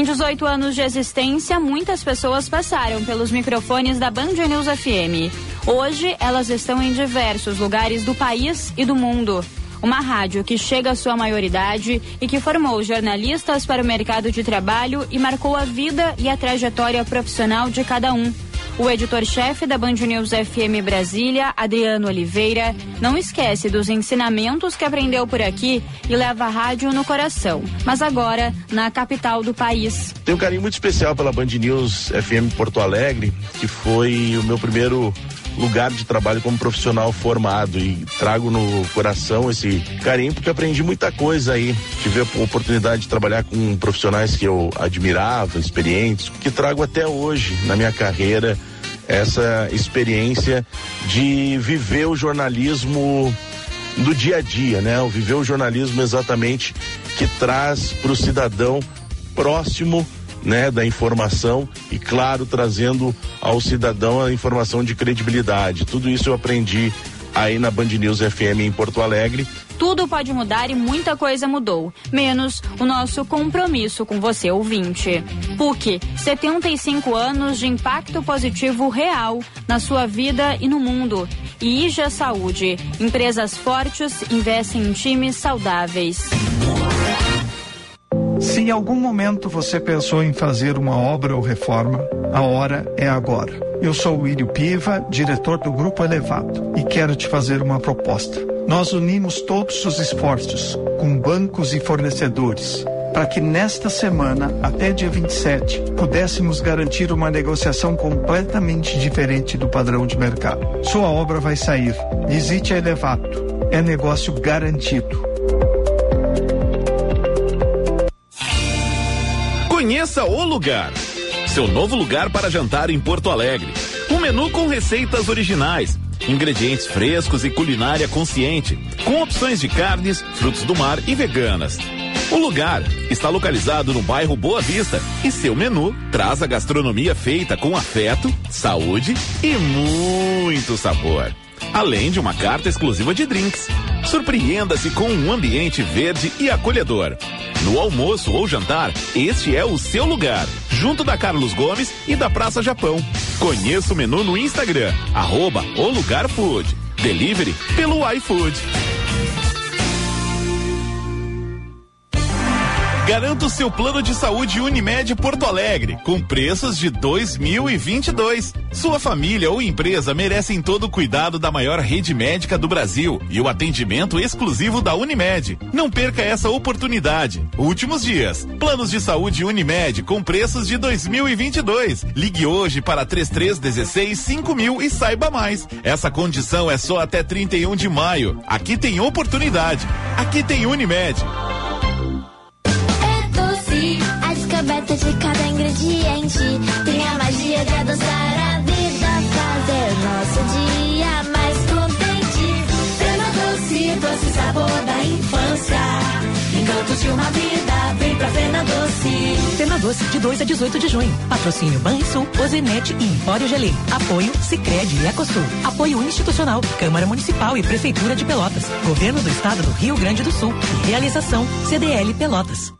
Em 18 anos de existência, muitas pessoas passaram pelos microfones da Band News FM. Hoje, elas estão em diversos lugares do país e do mundo. Uma rádio que chega à sua maioridade e que formou jornalistas para o mercado de trabalho e marcou a vida e a trajetória profissional de cada um. O editor-chefe da Band News FM Brasília, Adriano Oliveira, não esquece dos ensinamentos que aprendeu por aqui e leva a rádio no coração, mas agora na capital do país.
Tenho um carinho muito especial pela Band News FM Porto Alegre, que foi o meu primeiro lugar de trabalho como profissional formado e trago no coração esse carinho porque aprendi muita coisa aí. Tive a oportunidade de trabalhar com profissionais que eu admirava, experientes, que trago até hoje na minha carreira essa experiência de viver o jornalismo do dia a dia, né? O viver o jornalismo exatamente que traz para o cidadão próximo né, da informação e claro trazendo ao cidadão a informação de credibilidade. Tudo isso eu aprendi aí na Band News FM em Porto Alegre.
Tudo pode mudar e muita coisa mudou, menos o nosso compromisso com você, ouvinte. PUC, 75 anos de impacto positivo real na sua vida e no mundo. E IJA Saúde, empresas fortes investem em times saudáveis.
Se em algum momento você pensou em fazer uma obra ou reforma, a hora é agora. Eu sou o William Piva, diretor do Grupo Elevado, e quero te fazer uma proposta. Nós unimos todos os esforços com bancos e fornecedores para que nesta semana, até dia 27, pudéssemos garantir uma negociação completamente diferente do padrão de mercado. Sua obra vai sair. Visite a Elevato. É negócio garantido.
Conheça o lugar. Seu novo lugar para jantar em Porto Alegre. Um menu com receitas originais. Ingredientes frescos e culinária consciente, com opções de carnes, frutos do mar e veganas. O lugar está localizado no bairro Boa Vista e seu menu traz a gastronomia feita com afeto, saúde e muito sabor. Além de uma carta exclusiva de drinks. Surpreenda-se com um ambiente verde e acolhedor. No almoço ou jantar, este é o seu lugar, junto da Carlos Gomes e da Praça Japão. Conheça o menu no Instagram, arroba o Lugar Food. Delivery pelo iFood. Garanta o seu plano de saúde Unimed Porto Alegre, com preços de 2022. Sua família ou empresa merecem todo o cuidado da maior rede médica do Brasil e o atendimento exclusivo da Unimed. Não perca essa oportunidade. Últimos dias. Planos de saúde Unimed com preços de 2022. Ligue hoje para 3316 5000 e saiba mais. Essa condição é só até 31 de maio. Aqui tem oportunidade. Aqui tem Unimed.
A descoberta de cada ingrediente tem a magia de adoçar a vida, fazer nosso dia mais contente. Fena doce, doce sabor da infância. Encantos de uma vida, vem pra Fena Doce.
Fena Doce, de 2 a 18 de junho. Patrocínio Banrisul, Ozenete e Empório Gelê. Apoio Sicredi e Ecosul. Apoio institucional, Câmara Municipal e Prefeitura de Pelotas. Governo do Estado do Rio Grande do Sul. Realização CDL Pelotas.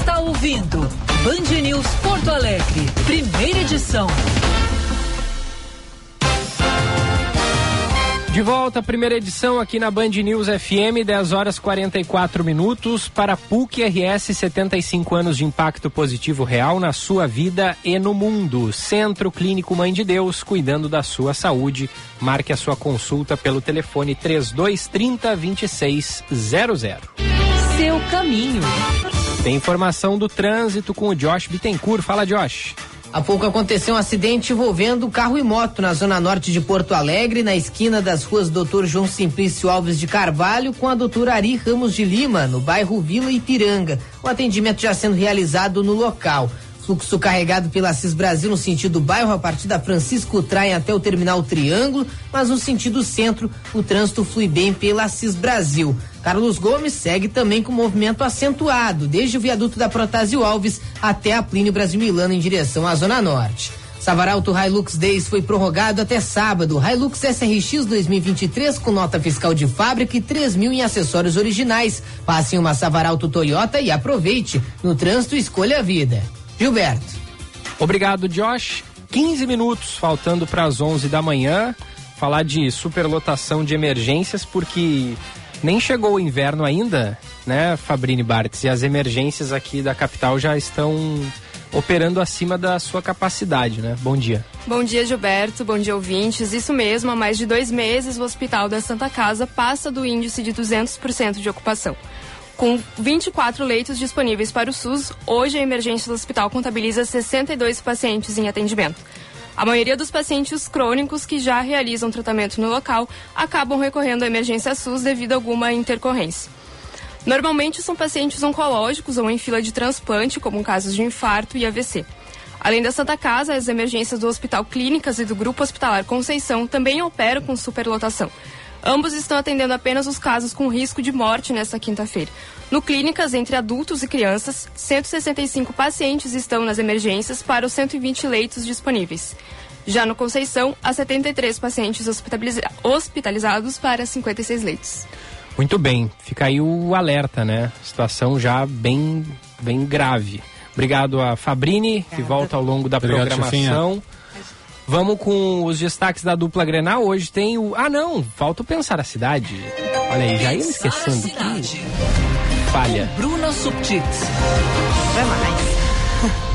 Está ouvindo Band News Porto Alegre, primeira edição.
De volta, primeira edição aqui na Band News FM, 10 horas 44 minutos. Para PUC RS, 75 anos de impacto positivo real na sua vida e no mundo. Centro Clínico Mãe de Deus, cuidando da sua saúde. Marque a sua consulta pelo telefone 3230 2600.
Seu caminho.
Tem informação do trânsito com o Josh Bittencourt. Fala, Josh.
Há pouco aconteceu um acidente envolvendo carro e moto na zona norte de Porto Alegre, na esquina das ruas Doutor João Simplício Alves de Carvalho com a doutora Ari Ramos de Lima, no bairro Vila Ipiranga. O atendimento já sendo realizado no local. Fluxo carregado pela Cis Brasil no sentido bairro a partir da Francisco Traem até o terminal Triângulo, mas no sentido centro o trânsito flui bem pela Cis Brasil. Carlos Gomes segue também com movimento acentuado, desde o viaduto da Protásio Alves até a Plínio Brasil Milano em direção à Zona Norte. Savaralto Hilux Days foi prorrogado até sábado. Hilux SRX 2023 com nota fiscal de fábrica e 3 mil em acessórios originais. Passe em uma Savaralto Toyota e aproveite. No trânsito, escolha a vida. Gilberto.
Obrigado, Josh. 15 minutos faltando para as 11 da manhã. Falar de superlotação de emergências, porque nem chegou o inverno ainda, né, Fabrini Bartz? E as emergências aqui da capital já estão operando acima da sua capacidade, né? Bom dia.
Bom dia, Gilberto. Bom dia, ouvintes. Isso mesmo, há mais de dois meses o Hospital da Santa Casa passa do índice de 200% de ocupação. Com 24 leitos disponíveis para o SUS, hoje a emergência do hospital contabiliza 62 pacientes em atendimento. A maioria dos pacientes crônicos que já realizam tratamento no local acabam recorrendo à emergência SUS devido a alguma intercorrência. Normalmente são pacientes oncológicos ou em fila de transplante, como casos de infarto e AVC. Além da Santa Casa, as emergências do Hospital Clínicas e do Grupo Hospitalar Conceição também operam com superlotação. Ambos estão atendendo apenas os casos com risco de morte nesta quinta-feira. No Clínicas, entre adultos e crianças, 165 pacientes estão nas emergências para os 120 leitos disponíveis. Já no Conceição, há 73 pacientes hospitaliza hospitalizados para 56 leitos.
Muito bem, fica aí o alerta, né? Situação já bem, bem grave. Obrigado a Fabrini, que volta ao longo da
Obrigado,
programação.
chefinha.
Vamos com os destaques da dupla Grenal. Hoje tem o. Ah, não! Falta Pensar a Cidade. Olha aí, já ia me esquecendo.
Cidade.
Falha.
Bruna Subtits.
Vai mais. [LAUGHS]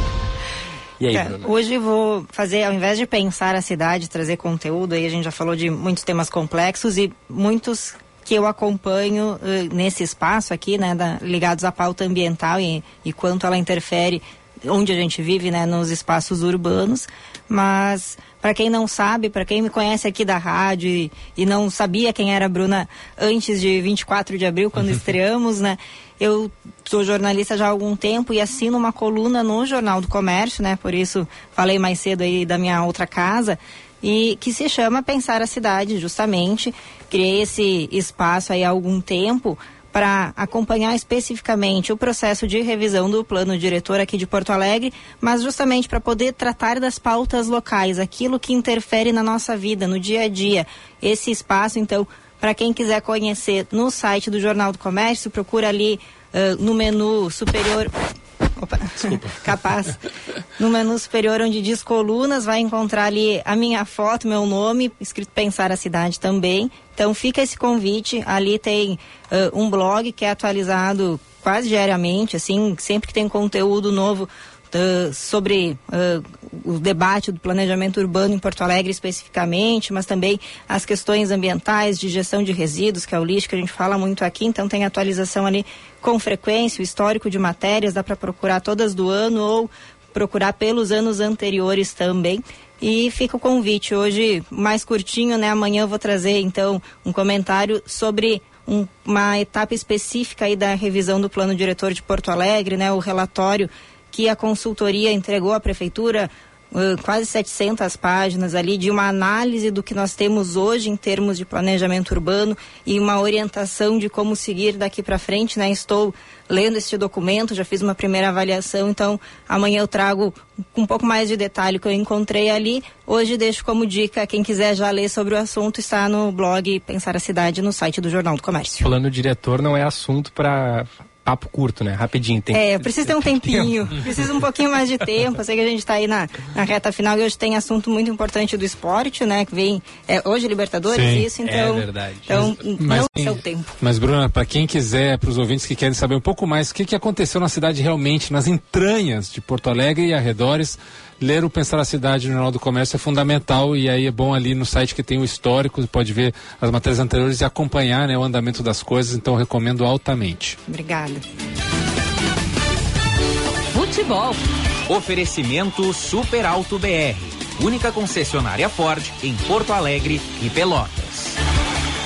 E aí,
É,
Bruno?
hoje vou fazer, ao invés de pensar a cidade, trazer conteúdo, aí a gente já falou de muitos temas complexos e muitos que eu acompanho eh, nesse espaço aqui, né, da- ligados à pauta ambiental e, e quanto ela interfere onde a gente vive, né, nos espaços urbanos. Mas para quem não sabe, para quem me conhece aqui da rádio e, e não sabia quem era a Bruna antes de 24 de abril, quando [LAUGHS] estreamos, né, eu sou jornalista já há algum tempo e assino uma coluna no Jornal do Comércio, né? Por isso falei mais cedo aí da minha outra casa e que se chama Pensar a Cidade, justamente. Criei esse espaço aí há algum tempo para acompanhar especificamente o processo de revisão do plano diretor aqui de Porto Alegre, mas justamente para poder tratar das pautas locais, aquilo que interfere na nossa vida, no dia a dia. Esse espaço, então, para quem quiser conhecer no site do Jornal do Comércio, procura ali ah, no menu superior. Opa, [LAUGHS] capaz. No menu superior onde diz colunas, vai encontrar ali a minha foto, meu nome, escrito Pensar a Cidade também. Então fica esse convite. Ali tem ah, um blog que é atualizado quase diariamente, assim, sempre que tem conteúdo novo ah, sobre ah, o debate do planejamento urbano em Porto Alegre especificamente, mas também as questões ambientais, de gestão de resíduos, que é o lixo que a gente fala muito aqui, então tem atualização ali com frequência, o histórico de matérias, dá para procurar todas do ano ou procurar pelos anos anteriores também. E fica o convite hoje mais curtinho, né? Amanhã eu vou trazer então um comentário sobre um- uma etapa específica aí da revisão do plano diretor de Porto Alegre, né? O relatório que a consultoria entregou à prefeitura, uh, quase 700 páginas ali de uma análise do que nós temos hoje em termos de planejamento urbano e uma orientação de como seguir daqui para frente, né? Estou lendo este documento, já fiz uma primeira avaliação, então amanhã eu trago um pouco mais de detalhe que eu encontrei ali. Hoje deixo como dica, quem quiser já ler sobre o assunto está no blog Pensar a Cidade no site do Jornal do Comércio.
Plano diretor não é assunto para papo curto, né? Rapidinho. Tem
É, eu preciso ter um tempinho, preciso um pouquinho mais de tempo. Eu sei que a gente está aí na, na reta final e hoje tem assunto muito importante do esporte, né? Que vem é, hoje Libertadores,
Sim,
isso, então.
é verdade.
Então,
Mas-
não
mas-
é o tempo.
Mas, Bruna, para quem quiser, para os ouvintes que querem saber um pouco mais o que, que aconteceu na cidade realmente, nas entranhas de Porto Alegre e arredores, ler o Pensar a Cidade no Jornal do Comércio é fundamental e aí é bom ali no site que tem o histórico, pode ver as matérias anteriores e acompanhar né, o andamento das coisas, então eu recomendo altamente.
Obrigada.
Futebol.
Oferecimento Super Alto BR. Única concessionária Ford em Porto Alegre e Pelotas.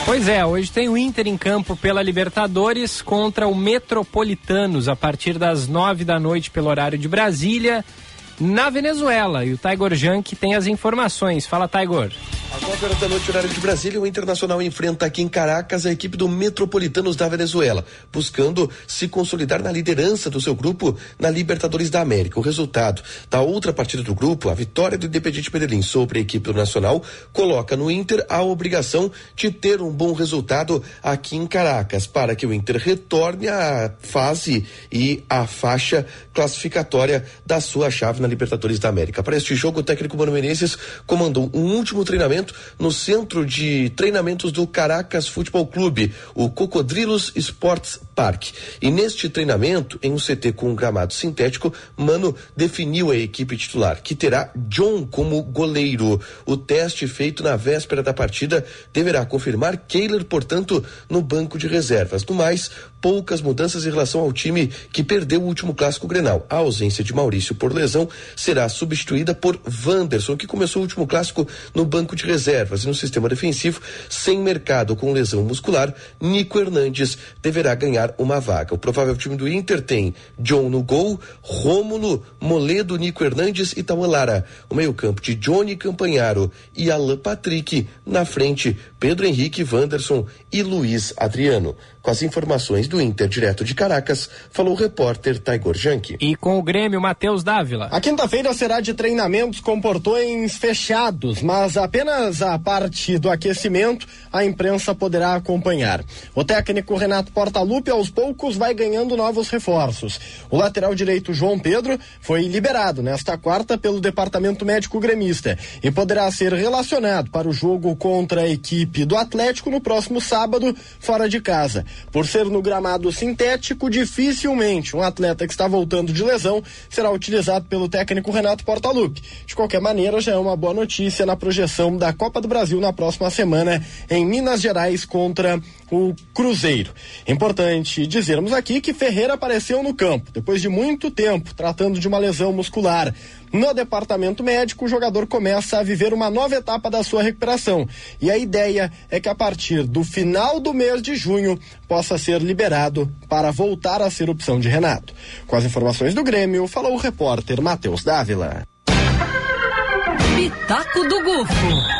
Pois é, hoje tem o Inter em campo pela Libertadores contra o Metropolitanos a partir das nove da noite pelo horário de Brasília, na Venezuela. E o Taigor Jank tem as informações. Fala, Taigor.
Às 9 horas da noite, horário de Brasília, o Internacional enfrenta aqui em Caracas a equipe do Metropolitanos da Venezuela, buscando se consolidar na liderança do seu grupo na Libertadores da América. O resultado da outra partida do grupo, a vitória do Independiente Medellín sobre a equipe do Nacional, coloca no Inter a obrigação de ter um bom resultado aqui em Caracas, para que o Inter retorne à fase e à faixa classificatória da sua chave na Libertadores da América. Para este jogo, o técnico Mano Menezes comandou um último treinamento no centro de treinamentos do Caracas Futebol Clube, o Cocodrilos Sports Park. E neste treinamento, em um CT com um gramado sintético, Mano definiu a equipe titular, que terá John como goleiro. O teste feito na véspera da partida deverá confirmar Kehler, portanto, no banco de reservas. No mais, poucas mudanças em relação ao time que perdeu o último clássico Grenal. A ausência de Maurício por lesão será substituída por Wanderson, que começou o último clássico no banco de reservas e no sistema defensivo, sem mercado com lesão muscular, Nico Hernandes deverá ganhar uma vaga. O provável time do Inter tem John no gol, Rômulo, Moledo, Nico Hernandes e Tauan Lara. O meio-campo de Johnny Campanharo e Alan Patrick. Na frente, Pedro Henrique, Wanderson e Luiz Adriano. Com as informações do Inter direto de Caracas, falou o repórter Taigor Janke.
E com o Grêmio, Matheus Dávila.
A quinta-feira será de treinamentos com portões fechados, mas apenas a parte do aquecimento a imprensa poderá acompanhar. O técnico Renato Portaluppi, ao aos poucos vai ganhando novos reforços. O lateral direito João Pedro foi liberado nesta quarta pelo departamento médico gremista e poderá ser relacionado para o jogo contra a equipe do Atlético no próximo sábado, fora de casa. Por ser no gramado sintético, dificilmente um atleta que está voltando de lesão será utilizado pelo técnico Renato Portaluppi. De qualquer maneira, já é uma boa notícia na projeção da Copa do Brasil na próxima semana em Minas Gerais contra o Cruzeiro. Importante dizermos aqui que Ferreira apareceu no campo depois de muito tempo tratando de uma lesão muscular. No departamento médico, o jogador começa a viver uma nova etapa da sua recuperação. E a ideia é que a partir do final do mês de junho possa ser liberado para voltar a ser opção de Renato. Com as informações do Grêmio, falou o repórter Matheus Dávila.
Pitaco do Gufo.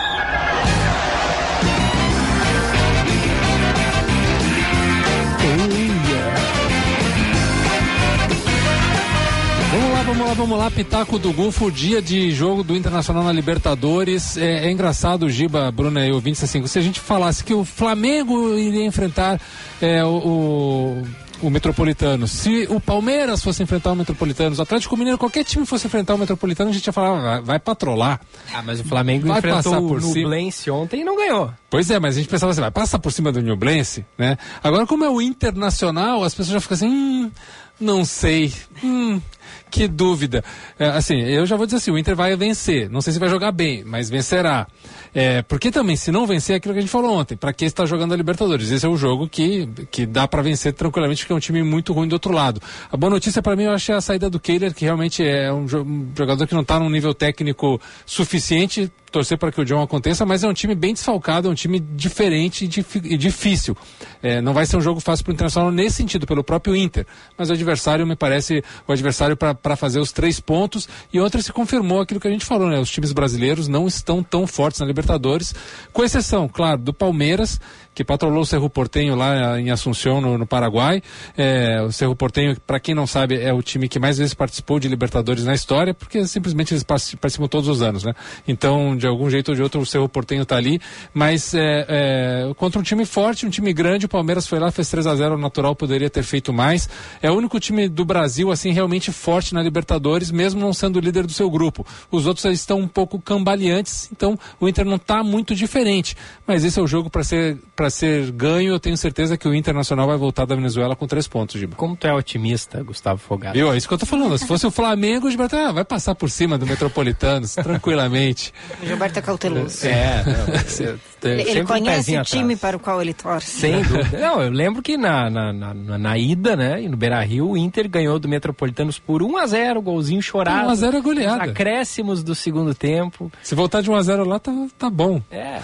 Vamos lá, vamos lá. Pitaco do Gufo, dia de jogo do Internacional na Libertadores. É, é engraçado, Giba, Bruna e ouvintes, assim, se a gente falasse que o Flamengo iria enfrentar é, o, o o Metropolitano. Se o Palmeiras fosse enfrentar o Metropolitano, o Atlético Mineiro, qualquer time fosse enfrentar o Metropolitano, a gente ia falar, vai, vai patrolar.
Ah, mas o Flamengo
vai
enfrentou
passar
o
por cima.
Nublense ontem e não ganhou.
Pois é, mas a gente pensava assim, vai passar por cima do Nublense, né? Agora, como é o Internacional, as pessoas já ficam assim, hum, não sei, hum, que dúvida. É, assim, eu já vou dizer assim, o Inter vai vencer. Não sei se vai jogar bem, mas vencerá. É, porque também, se não vencer, é aquilo que a gente falou ontem, para que está jogando a Libertadores? Esse é o jogo que, que dá para vencer tranquilamente, porque é um time muito ruim do outro lado. A boa notícia para mim, eu achei a saída do Kehler, que realmente é um, um jogador que não está num nível técnico suficiente, torcer para que o John aconteça, mas é um time bem desfalcado, é um time diferente e, dif- difícil. É, não vai ser um jogo fácil para o Internacional nesse sentido, pelo próprio Inter. Mas o adversário me parece o adversário para fazer os três pontos. E outra se confirmou aquilo que a gente falou, né? Os times brasileiros não estão tão fortes na Libertadores, com exceção, claro, do Palmeiras, que patrolou o Cerro Portenho lá em Assunção, no, no Paraguai. É, o Cerro Portenho, para quem não sabe, é o time que mais vezes participou de Libertadores na história, porque simplesmente eles participam todos os anos, né? Então, de algum jeito ou de outro, o Cerro Portenho tá ali. Mas é, é, contra um time forte, um time grande, o Palmeiras foi lá, fez 3 a 0 natural, poderia ter feito mais. É o único time do Brasil, assim, realmente forte na Libertadores, mesmo não sendo o líder do seu grupo. Os outros estão um pouco cambaleantes, então o Inter não está muito diferente. Mas esse é o jogo para ser para ser ganho. Eu tenho certeza que o Internacional vai voltar da Venezuela com três pontos, Giba.
Como tu é otimista, Gustavo Fogato.
Viu? É isso que eu tô falando. Se fosse o Flamengo, o Gilberto ah, vai passar por cima do Metropolitanos, [LAUGHS] tranquilamente.
O Gilberto é cauteloso.
É, não,
Ele,
um
conhece
pezinho
o time
atrás.
para o qual ele torce.
Sem [LAUGHS] dúvida. Não, eu lembro que na, na, na, na- na ida, né, e no Beira Rio, o Inter ganhou do Metropolitanos por 1 a 0 golzinho chorado.
1 a 0 é goleada.
Os Acréscimos do segundo tempo.
Se voltar de 1 a 0 lá, tá, tá bom.
É,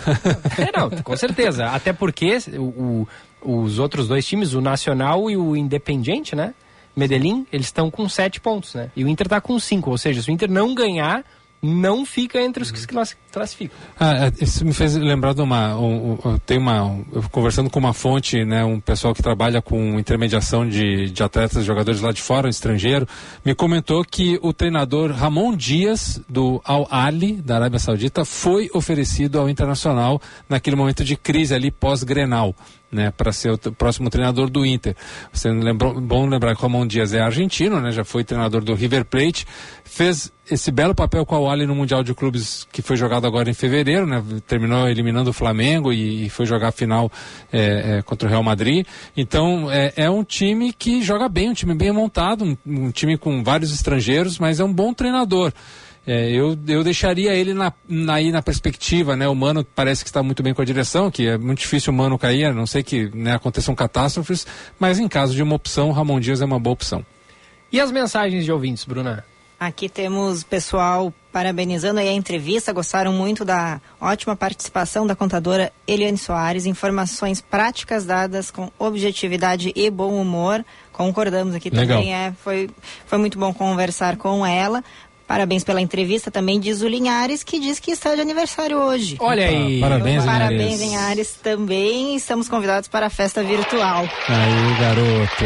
é, não, com certeza. Até porque o, o- os outros dois times, o Nacional e o Independiente, né? Medellín, eles estão com sete pontos, né? E o Inter tá com cinco. Ou seja, se o Inter não ganhar, não fica entre os que se classi- classificam.
Ah, é, isso me fez lembrar de uma. Um, um, tenho uma. um, conversando com uma fonte, né, um pessoal que trabalha com intermediação de, de atletas, jogadores lá de fora, estrangeiro, me comentou que o treinador Ramon Dias, do Al Ali, da Arábia Saudita, foi oferecido ao Internacional naquele momento de crise ali pós-Grenal. Né, para ser o próximo treinador do Inter. Você lembrou, bom lembrar que o Ramon Dias é argentino, né, já foi treinador do River Plate, fez esse belo papel com a Ali no Mundial de Clubes que foi jogado agora em fevereiro, né, terminou eliminando o Flamengo e, e foi jogar a final é, é, contra o Real Madrid. Então é, é um time que joga bem, um time bem montado, um, um time com vários estrangeiros, mas é um bom treinador. É, eu, eu deixaria ele na, na, aí na perspectiva, né? O Mano parece que está muito bem com a direção, que é muito difícil o Mano cair, a não sei que né, aconteçam catástrofes, mas em caso de uma opção, Ramon Dias é uma boa opção.
E as mensagens de ouvintes, Bruna?
Aqui temos pessoal parabenizando aí a entrevista, gostaram muito da ótima participação da contadora Eliane Soares, informações práticas dadas com objetividade e bom humor. Concordamos aqui
Legal.
também, é, foi, foi muito bom conversar com ela. Parabéns pela entrevista, também diz o Linhares, que diz que está de aniversário hoje.
Olha aí.
Parabéns,
Parabéns,
Linhares.
Linhares, também. Estamos convidados para a festa virtual.
Aí, garoto.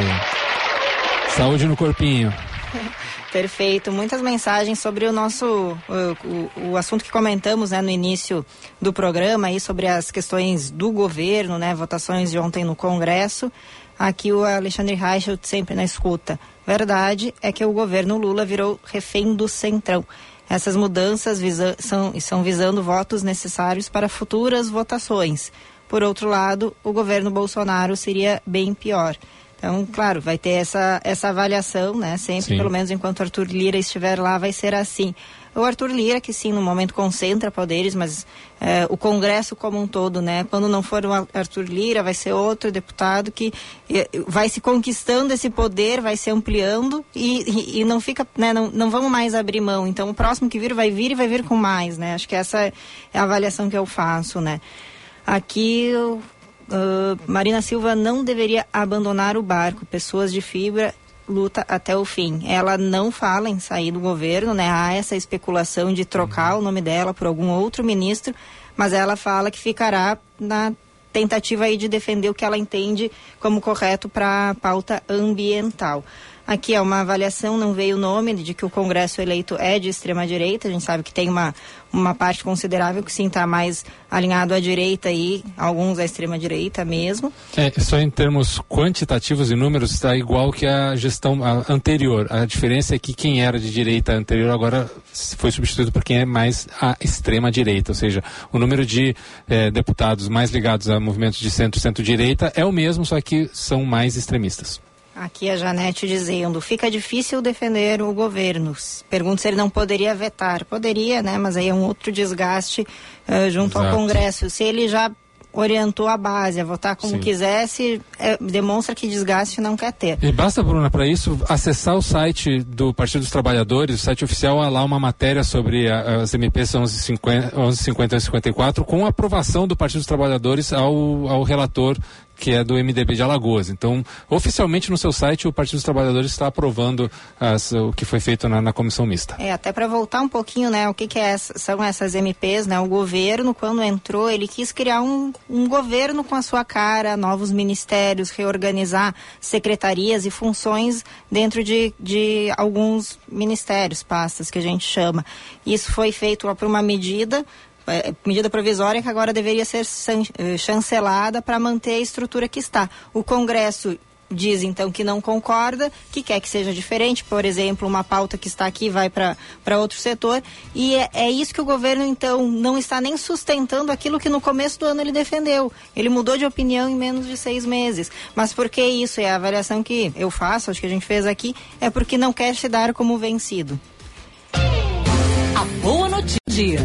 Saúde no corpinho. [LAUGHS]
Perfeito. Muitas mensagens sobre o nosso o, o, o assunto que comentamos né, no início do programa aí sobre as questões do governo, né, votações de ontem no Congresso. Aqui o Alexandre Reichelt sempre na escuta. Verdade é que o governo Lula virou refém do centrão. Essas mudanças visa, são, são visando votos necessários para futuras votações. Por outro lado, o governo Bolsonaro seria bem pior. Então, claro, vai ter essa, essa avaliação, né? Sempre,
Sim.
pelo menos enquanto Arthur Lira estiver lá, vai ser assim. O Arthur Lira, que sim, no momento concentra poderes, mas eh, o Congresso como um todo, né? Quando não for o Arthur Lira, vai ser outro deputado que eh, vai se conquistando esse poder, vai se ampliando e, e, e não fica, né? Não, não vamos mais abrir mão. Então, o próximo que vir vai vir e vai vir com mais, né? Acho que essa é a avaliação que eu faço, né? Aqui eu Uh, Marina Silva não deveria abandonar o barco. Pessoas de fibra luta até o fim. Ela não fala em sair do governo, né? Há essa especulação de trocar o nome dela por algum outro ministro, mas ela fala que ficará na tentativa aí de defender o que ela entende como correto para a pauta ambiental. Aqui é uma avaliação, não veio o nome de que o Congresso eleito é de extrema direita. A gente sabe que tem uma, uma parte considerável que sim está mais alinhado à direita e alguns à extrema direita mesmo.
É, só em termos quantitativos e números está igual que a gestão anterior. A diferença é que quem era de direita anterior agora foi substituído por quem é mais à extrema direita, ou seja, o número de eh, deputados mais ligados a movimentos de centro centro-direita é o mesmo, só que são mais extremistas.
Aqui a Janete dizendo, fica difícil defender o governo. Pergunto se ele não poderia vetar. Poderia, né? Mas aí é um outro desgaste uh, junto
Exato.
ao Congresso. Se ele já orientou a base a votar como
Sim.
quisesse, é, demonstra que desgaste não quer ter.
E basta, Bruna, para isso, acessar o site do Partido dos Trabalhadores, o site oficial, há lá uma matéria sobre a- as MPs 1150, 1150 e 54, com aprovação do Partido dos Trabalhadores ao, ao relator que é do MDB de Alagoas. Então, oficialmente no seu site, o Partido dos Trabalhadores está aprovando as- o que foi feito na, na comissão mista.
É, até para voltar um pouquinho, né, o que, que é são essas MPs, né? O governo, quando entrou, ele quis criar um, um governo com a sua cara, novos ministérios, reorganizar secretarias e funções dentro de, de alguns ministérios, pastas que a gente chama. Isso foi feito por uma medida medida provisória que agora deveria ser eh, chancelada para manter a estrutura que está. O Congresso diz então que não concorda, que quer que seja diferente, por exemplo, uma pauta que está aqui vai para outro setor, e é, é isso que o governo então não está nem sustentando aquilo que no começo do ano ele defendeu. Ele mudou de opinião em menos de seis meses. Mas por que isso? É a avaliação que eu faço, acho que a gente fez aqui, é porque não quer se dar como vencido.
A boa notícia. do Dia.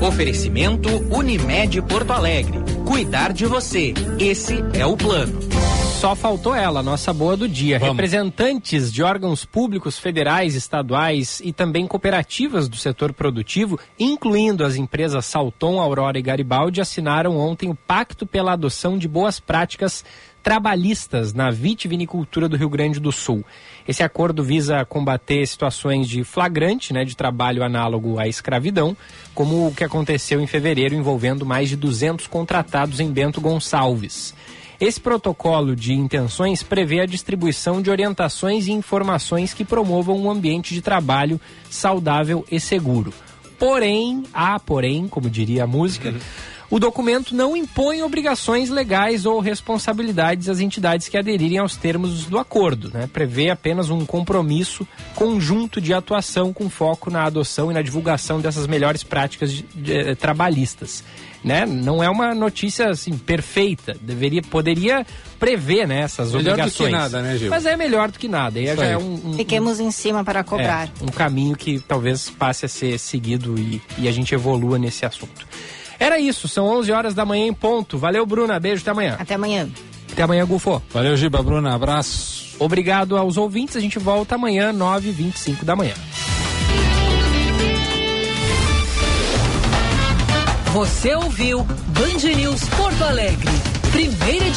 Oferecimento Unimed Porto Alegre. Cuidar de você. Esse é o plano.
Só faltou ela, nossa boa do dia. Representantes de órgãos públicos federais, estaduais e também cooperativas do setor produtivo, incluindo as empresas Salton, Aurora e Garibaldi, assinaram ontem o Pacto pela Adoção de Boas Práticas Trabalhistas na vitivinicultura do Rio Grande do Sul. Esse acordo visa combater situações de flagrante, né, de trabalho análogo à escravidão, como o que aconteceu em fevereiro envolvendo mais de 200 contratados em Bento Gonçalves. Esse protocolo de intenções prevê a distribuição de orientações e informações que promovam um ambiente de trabalho saudável e seguro. Porém, há porém, como diria a música, o documento não impõe obrigações legais ou responsabilidades às entidades que aderirem aos termos do acordo. Né? Prevê apenas um compromisso conjunto de atuação com foco na adoção e na divulgação dessas melhores práticas de- de- eh, trabalhistas. Né? Não é uma notícia assim, perfeita. Deveria, poderia prever né, essas
Melhor do que
obrigações.
nada, né, Gil?
Mas é melhor do que nada. E já é um, um-
Fiquemos em cima para cobrar.
é, um caminho que talvez passe a ser seguido e, e a gente evolua nesse assunto. Era isso, são 11 horas da manhã em ponto. Valeu, Bruna. Beijo, até amanhã.
Até amanhã.
Até amanhã, Gufo.
Valeu, Giba, Bruna. Abraço.
Obrigado aos ouvintes. A gente volta amanhã, 9h25 da manhã.
Você ouviu Band News Porto Alegre. Primeiro